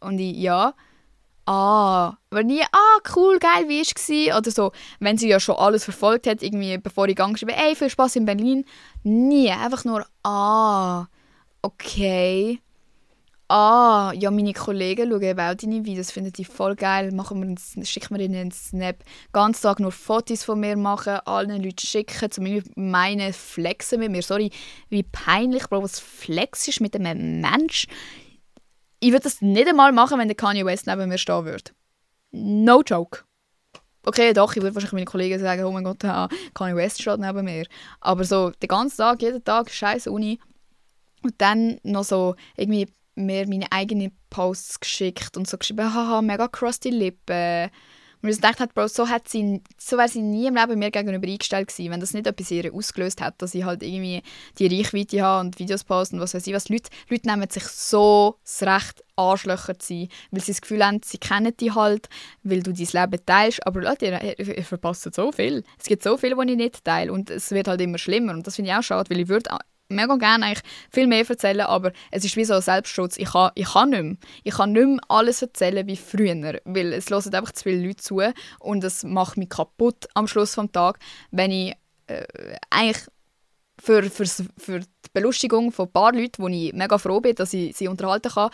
Und ich, ja. Ah, aber nie, ah, cool, geil, wie war? Oder so, wenn sie ja schon alles verfolgt hat, irgendwie, bevor ich gegangen bin, ey, viel Spaß in Berlin. Nie, einfach nur, ah, okay ah, ja, meine Kollegen schauen eben auch deine Videos, finden die voll geil, machen wir einen, schicken wir ihnen einen Snap, ganz Tag nur Fotos von mir machen, allen Leuten schicken, zu meinen flexen mit mir. Sorry, wie peinlich, Bro, was Flex ist mit einem Mensch. Ich würde das nicht einmal machen, wenn der Kanye West neben mir stehen würde. No joke. Okay, doch, ich würde wahrscheinlich meinen Kollegen sagen, oh mein Gott, Kanye West steht neben mir. Aber so den ganzen Tag, jeden Tag, scheiß Uni. Und dann noch so irgendwie mir meine eigenen Posts geschickt und so geschrieben, haha, mega crusty Lippen. Und ich gedacht hat, Bro, so, hat sie, so wäre sie nie im Leben mir gegenüber eingestellt gewesen, wenn das nicht etwas ihr ausgelöst hat, dass ich halt irgendwie die Reichweite habe und Videos poste und was weiß ich was. Leute, Leute nehmen sich so das Recht, Arschlöcher zu sein, weil sie das Gefühl haben, sie kennen dich halt, weil du dein Leben teilst, aber Leute, ihr, ihr, verpasst so viel. Es gibt so viel, die ich nicht teile und es wird halt immer schlimmer und das finde ich auch schade, weil ich würde mega gerne eigentlich viel mehr erzählen, aber es ist wie so ein Selbstschutz. Ich kann, ich kann nicht mehr. Ich kann nicht mehr alles erzählen wie früher, weil es hören einfach zu viele Leute zu und es macht mich kaputt am Schluss des Tages, wenn ich äh, eigentlich für, für, für die Belustigung von ein paar Leuten, wo ich mega froh bin, dass ich sie unterhalten kann,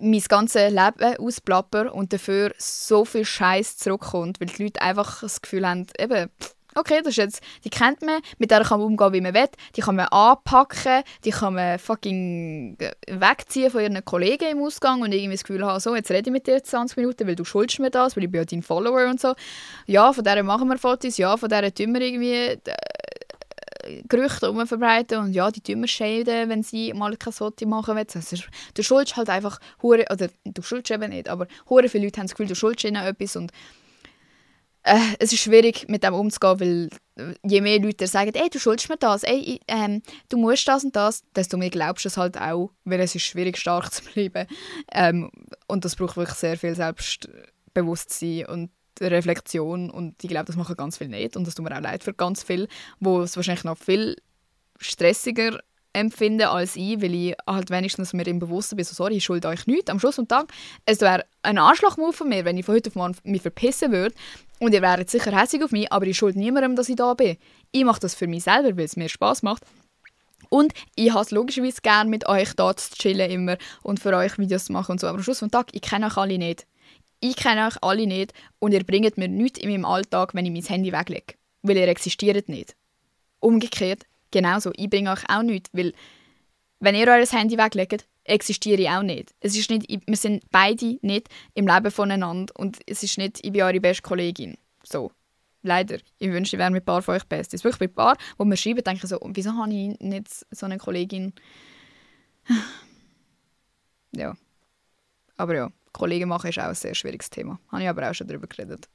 mein ganzes Leben ausplapper und dafür so viel Scheiß zurückkommt, weil die Leute einfach das Gefühl haben, eben, pff, okay, das ist jetzt, die kennt man, mit der kann man umgehen, wie man will, die kann man anpacken, die kann man fucking wegziehen von ihren Kollegen im Ausgang und irgendwie das Gefühl haben, so, jetzt rede ich mit dir 20 Minuten, weil du schuldest mir das, weil ich bin ja dein Follower und so. Ja, von der machen wir Fotos, ja, von der tun wir irgendwie äh, Gerüchte verbreiten und ja, die tun wir schäden, wenn sie mal kein Foto machen wollen. Also, du schuldest halt einfach, oder du schuldest eben nicht, aber viele Leute haben das Gefühl, du schuldest ihnen etwas und äh, es ist schwierig, mit dem umzugehen, weil äh, je mehr Leute sagen, ey, du schuldest mir das, ey, ähm, du musst das und das, desto mehr glaubst du es halt auch, weil es ist schwierig, stark zu bleiben. Ähm, und das braucht wirklich sehr viel Selbstbewusstsein und Reflexion. Und ich glaube, das machen ganz viele nicht. Und das tut mir auch leid für ganz viele, wo es wahrscheinlich noch viel stressiger empfinden als ich, weil ich halt wenigstens mir im Bewusstsein bin, so, sorry, ich schulde euch nichts. Am Schluss des Tages, es wäre ein Anschlagmove von mir, wenn ich von heute auf morgen mich verpissen würde und ihr wäret sicher hässlich auf mich, aber ich schulde niemandem, dass ich da bin. Ich mache das für mich selber, weil es mir Spaß macht. Und ich habe es logischerweise gerne mit euch da zu chillen immer und für euch Videos zu machen und so. Aber am Schluss des Tages, ich kenne euch alle nicht. Ich kenne euch alle nicht und ihr bringt mir nichts in meinem Alltag, wenn ich mein Handy weglege. Weil ihr existiert nicht. Umgekehrt, genauso. Ich bringe euch auch nichts, weil wenn ihr euer Handy weglegt, existiere ich auch nicht. Es ist nicht. Wir sind beide nicht im Leben voneinander und es ist nicht, ich bin eure beste Kollegin. So. Leider. Ich wünschte, ich wäre mit ein paar von euch best. Es ist wirklich bei ein paar, wo mir schreiben, denke ich so, wieso habe ich nicht so eine Kollegin? ja. Aber ja, Kollegen machen ist auch ein sehr schwieriges Thema. Habe ich aber auch schon darüber geredet.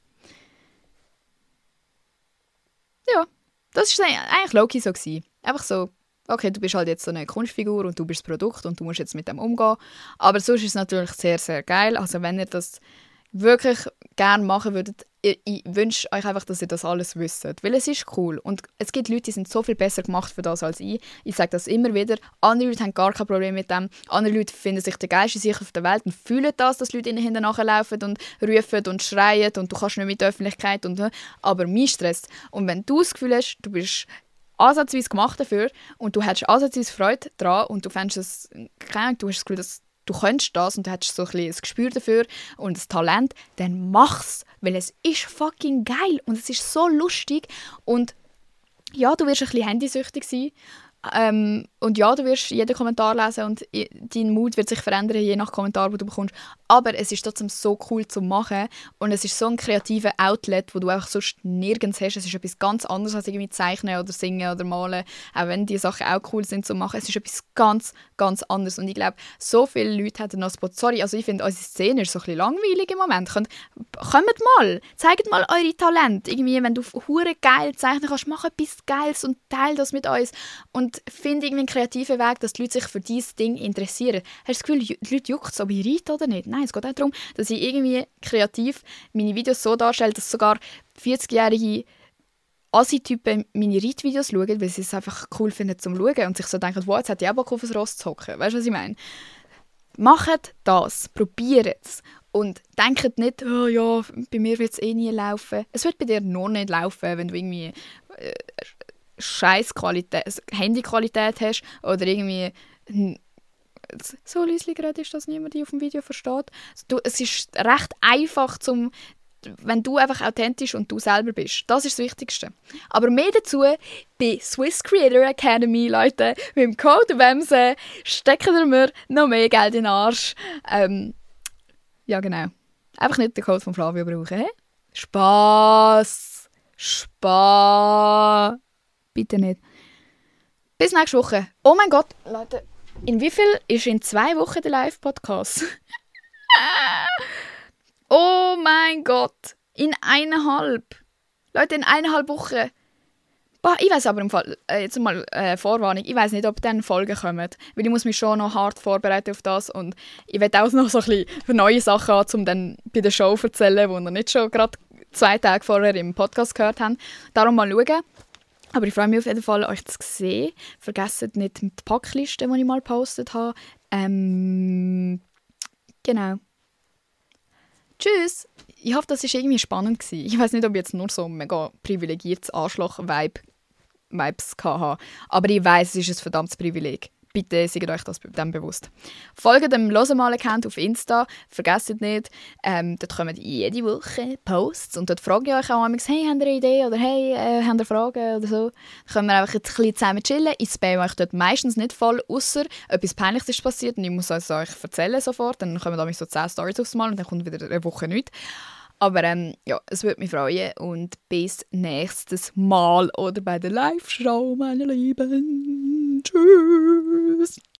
Ja, das war eigentlich Loki so. Gewesen. Einfach so, okay, du bist halt jetzt so eine Kunstfigur und du bist das Produkt und du musst jetzt mit dem umgehen. Aber sonst ist es natürlich sehr, sehr geil. Also wenn ihr das wirklich gerne machen würdet, ich, ich wünsche euch einfach, dass ihr das alles wisst. Weil es ist cool. Und es gibt Leute, die sind so viel besser gemacht für das als ich. Ich sage das immer wieder. Andere Leute haben gar kein Problem mit dem. Andere Leute finden sich der geilste sicher auf der Welt und fühlen das, dass Leute ihnen hinten nachlaufen und rufen und schreien und du kannst nicht mit der Öffentlichkeit. Und, aber mein Stress. Und wenn du das Gefühl hast, du bist ansatzweise gemacht dafür und du hättest ansatzweise Freude daran und du fändest es, keine Ahnung, du hast das Gefühl, dass du könntest das und du hättest so ein, ein Gespür dafür und ein Talent, dann mach's, weil es ist fucking geil und es ist so lustig und ja, du wirst ein bisschen handysüchtig sein ähm, und ja, du wirst jeden Kommentar lesen und dein Mut wird sich verändern, je nach Kommentar, den du bekommst. Aber es ist trotzdem so cool zu machen und es ist so ein kreativer Outlet, wo du einfach sonst nirgends hast. Es ist etwas ganz anderes als irgendwie zeichnen oder singen oder malen, auch wenn die Sachen auch cool sind zu machen. Es ist etwas ganz, ganz anderes und ich glaube, so viele Leute hätten noch Spot. Sorry, also ich finde, unsere Szene ist so ein bisschen langweilig im Moment. Kommt, kommt mal, zeigt mal eure Talente. Irgendwie, wenn du hure geil zeichnen kannst, mach etwas Geiles und teile das mit uns. Und finde irgendwie einen kreativen Weg, dass die Leute sich für dieses Ding interessieren. Hast du das Gefühl, die Leute juckt es, ob ich reite oder nicht? Nein, es geht auch darum, dass ich irgendwie kreativ meine Videos so darstelle, dass sogar 40-jährige Assi-Typen meine Reitvideos schauen, weil sie es einfach cool finden zum Schauen und sich so denken, wow, jetzt hat ich auch Bock auf ein Ross zu hocken. Weißt du, was ich meine? Macht das, probiert es und denkt nicht, oh ja, bei mir wird es eh nie laufen. Es wird bei dir nur nicht laufen, wenn du irgendwie äh, scheiß Qualität, Handyqualität hast oder irgendwie so leise gerade ist, dass niemand die auf dem Video versteht. Du, es ist recht einfach, zum, wenn du einfach authentisch und du selber bist. Das ist das Wichtigste. Aber mehr dazu bei Swiss Creator Academy, Leute. Mit dem Code WEMSE stecken wir noch mehr Geld in den Arsch. Ähm, ja, genau. Einfach nicht den Code von Flavio brauchen. He? Spaß! Spaß! Bitte nicht. Bis nächste Woche. Oh mein Gott, Leute. In wie viel ist in zwei Wochen der Live-Podcast? oh mein Gott. In eineinhalb. Leute, in eineinhalb Wochen. Boah, ich weiß aber im Fall, äh, jetzt mal äh, Vorwarnung, ich weiß nicht, ob dann Folgen kommen, weil ich muss mich schon noch hart vorbereiten auf das und ich werde auch noch so ein bisschen neue Sachen haben, um dann bei der Show zu erzählen, die wir nicht schon gerade zwei Tage vorher im Podcast gehört haben. Darum mal schauen. Aber ich freue mich auf jeden Fall, euch zu sehen. Vergesst nicht die Packliste, die ich mal gepostet habe. Ähm, genau. Tschüss! Ich hoffe, das war irgendwie spannend. Gewesen. Ich weiß nicht, ob ich jetzt nur so mega privilegiertes Arschloch-Vibes hatte. Aber ich weiß, es ist ein verdammtes Privileg bitte seid euch das dann bewusst. Folgt dem Losemal-Account auf Insta, vergesst nicht, ähm, dort kommen jede Woche Posts und dort frage ich euch auch manchmal, hey, habt ihr eine Idee oder hey, äh, habt ihr Fragen oder so. Dann können wir einfach ein bisschen zusammen chillen. Ich spamme euch dort meistens nicht voll, außer etwas Peinliches ist passiert und ich muss es euch erzählen sofort. Dann kommen da so 10 Stories aufs Mal und dann kommt wieder eine Woche nichts. Aber ähm, ja, es würde mich freuen und bis nächstes Mal oder bei der Live-Show, meine Lieben. Tschüss.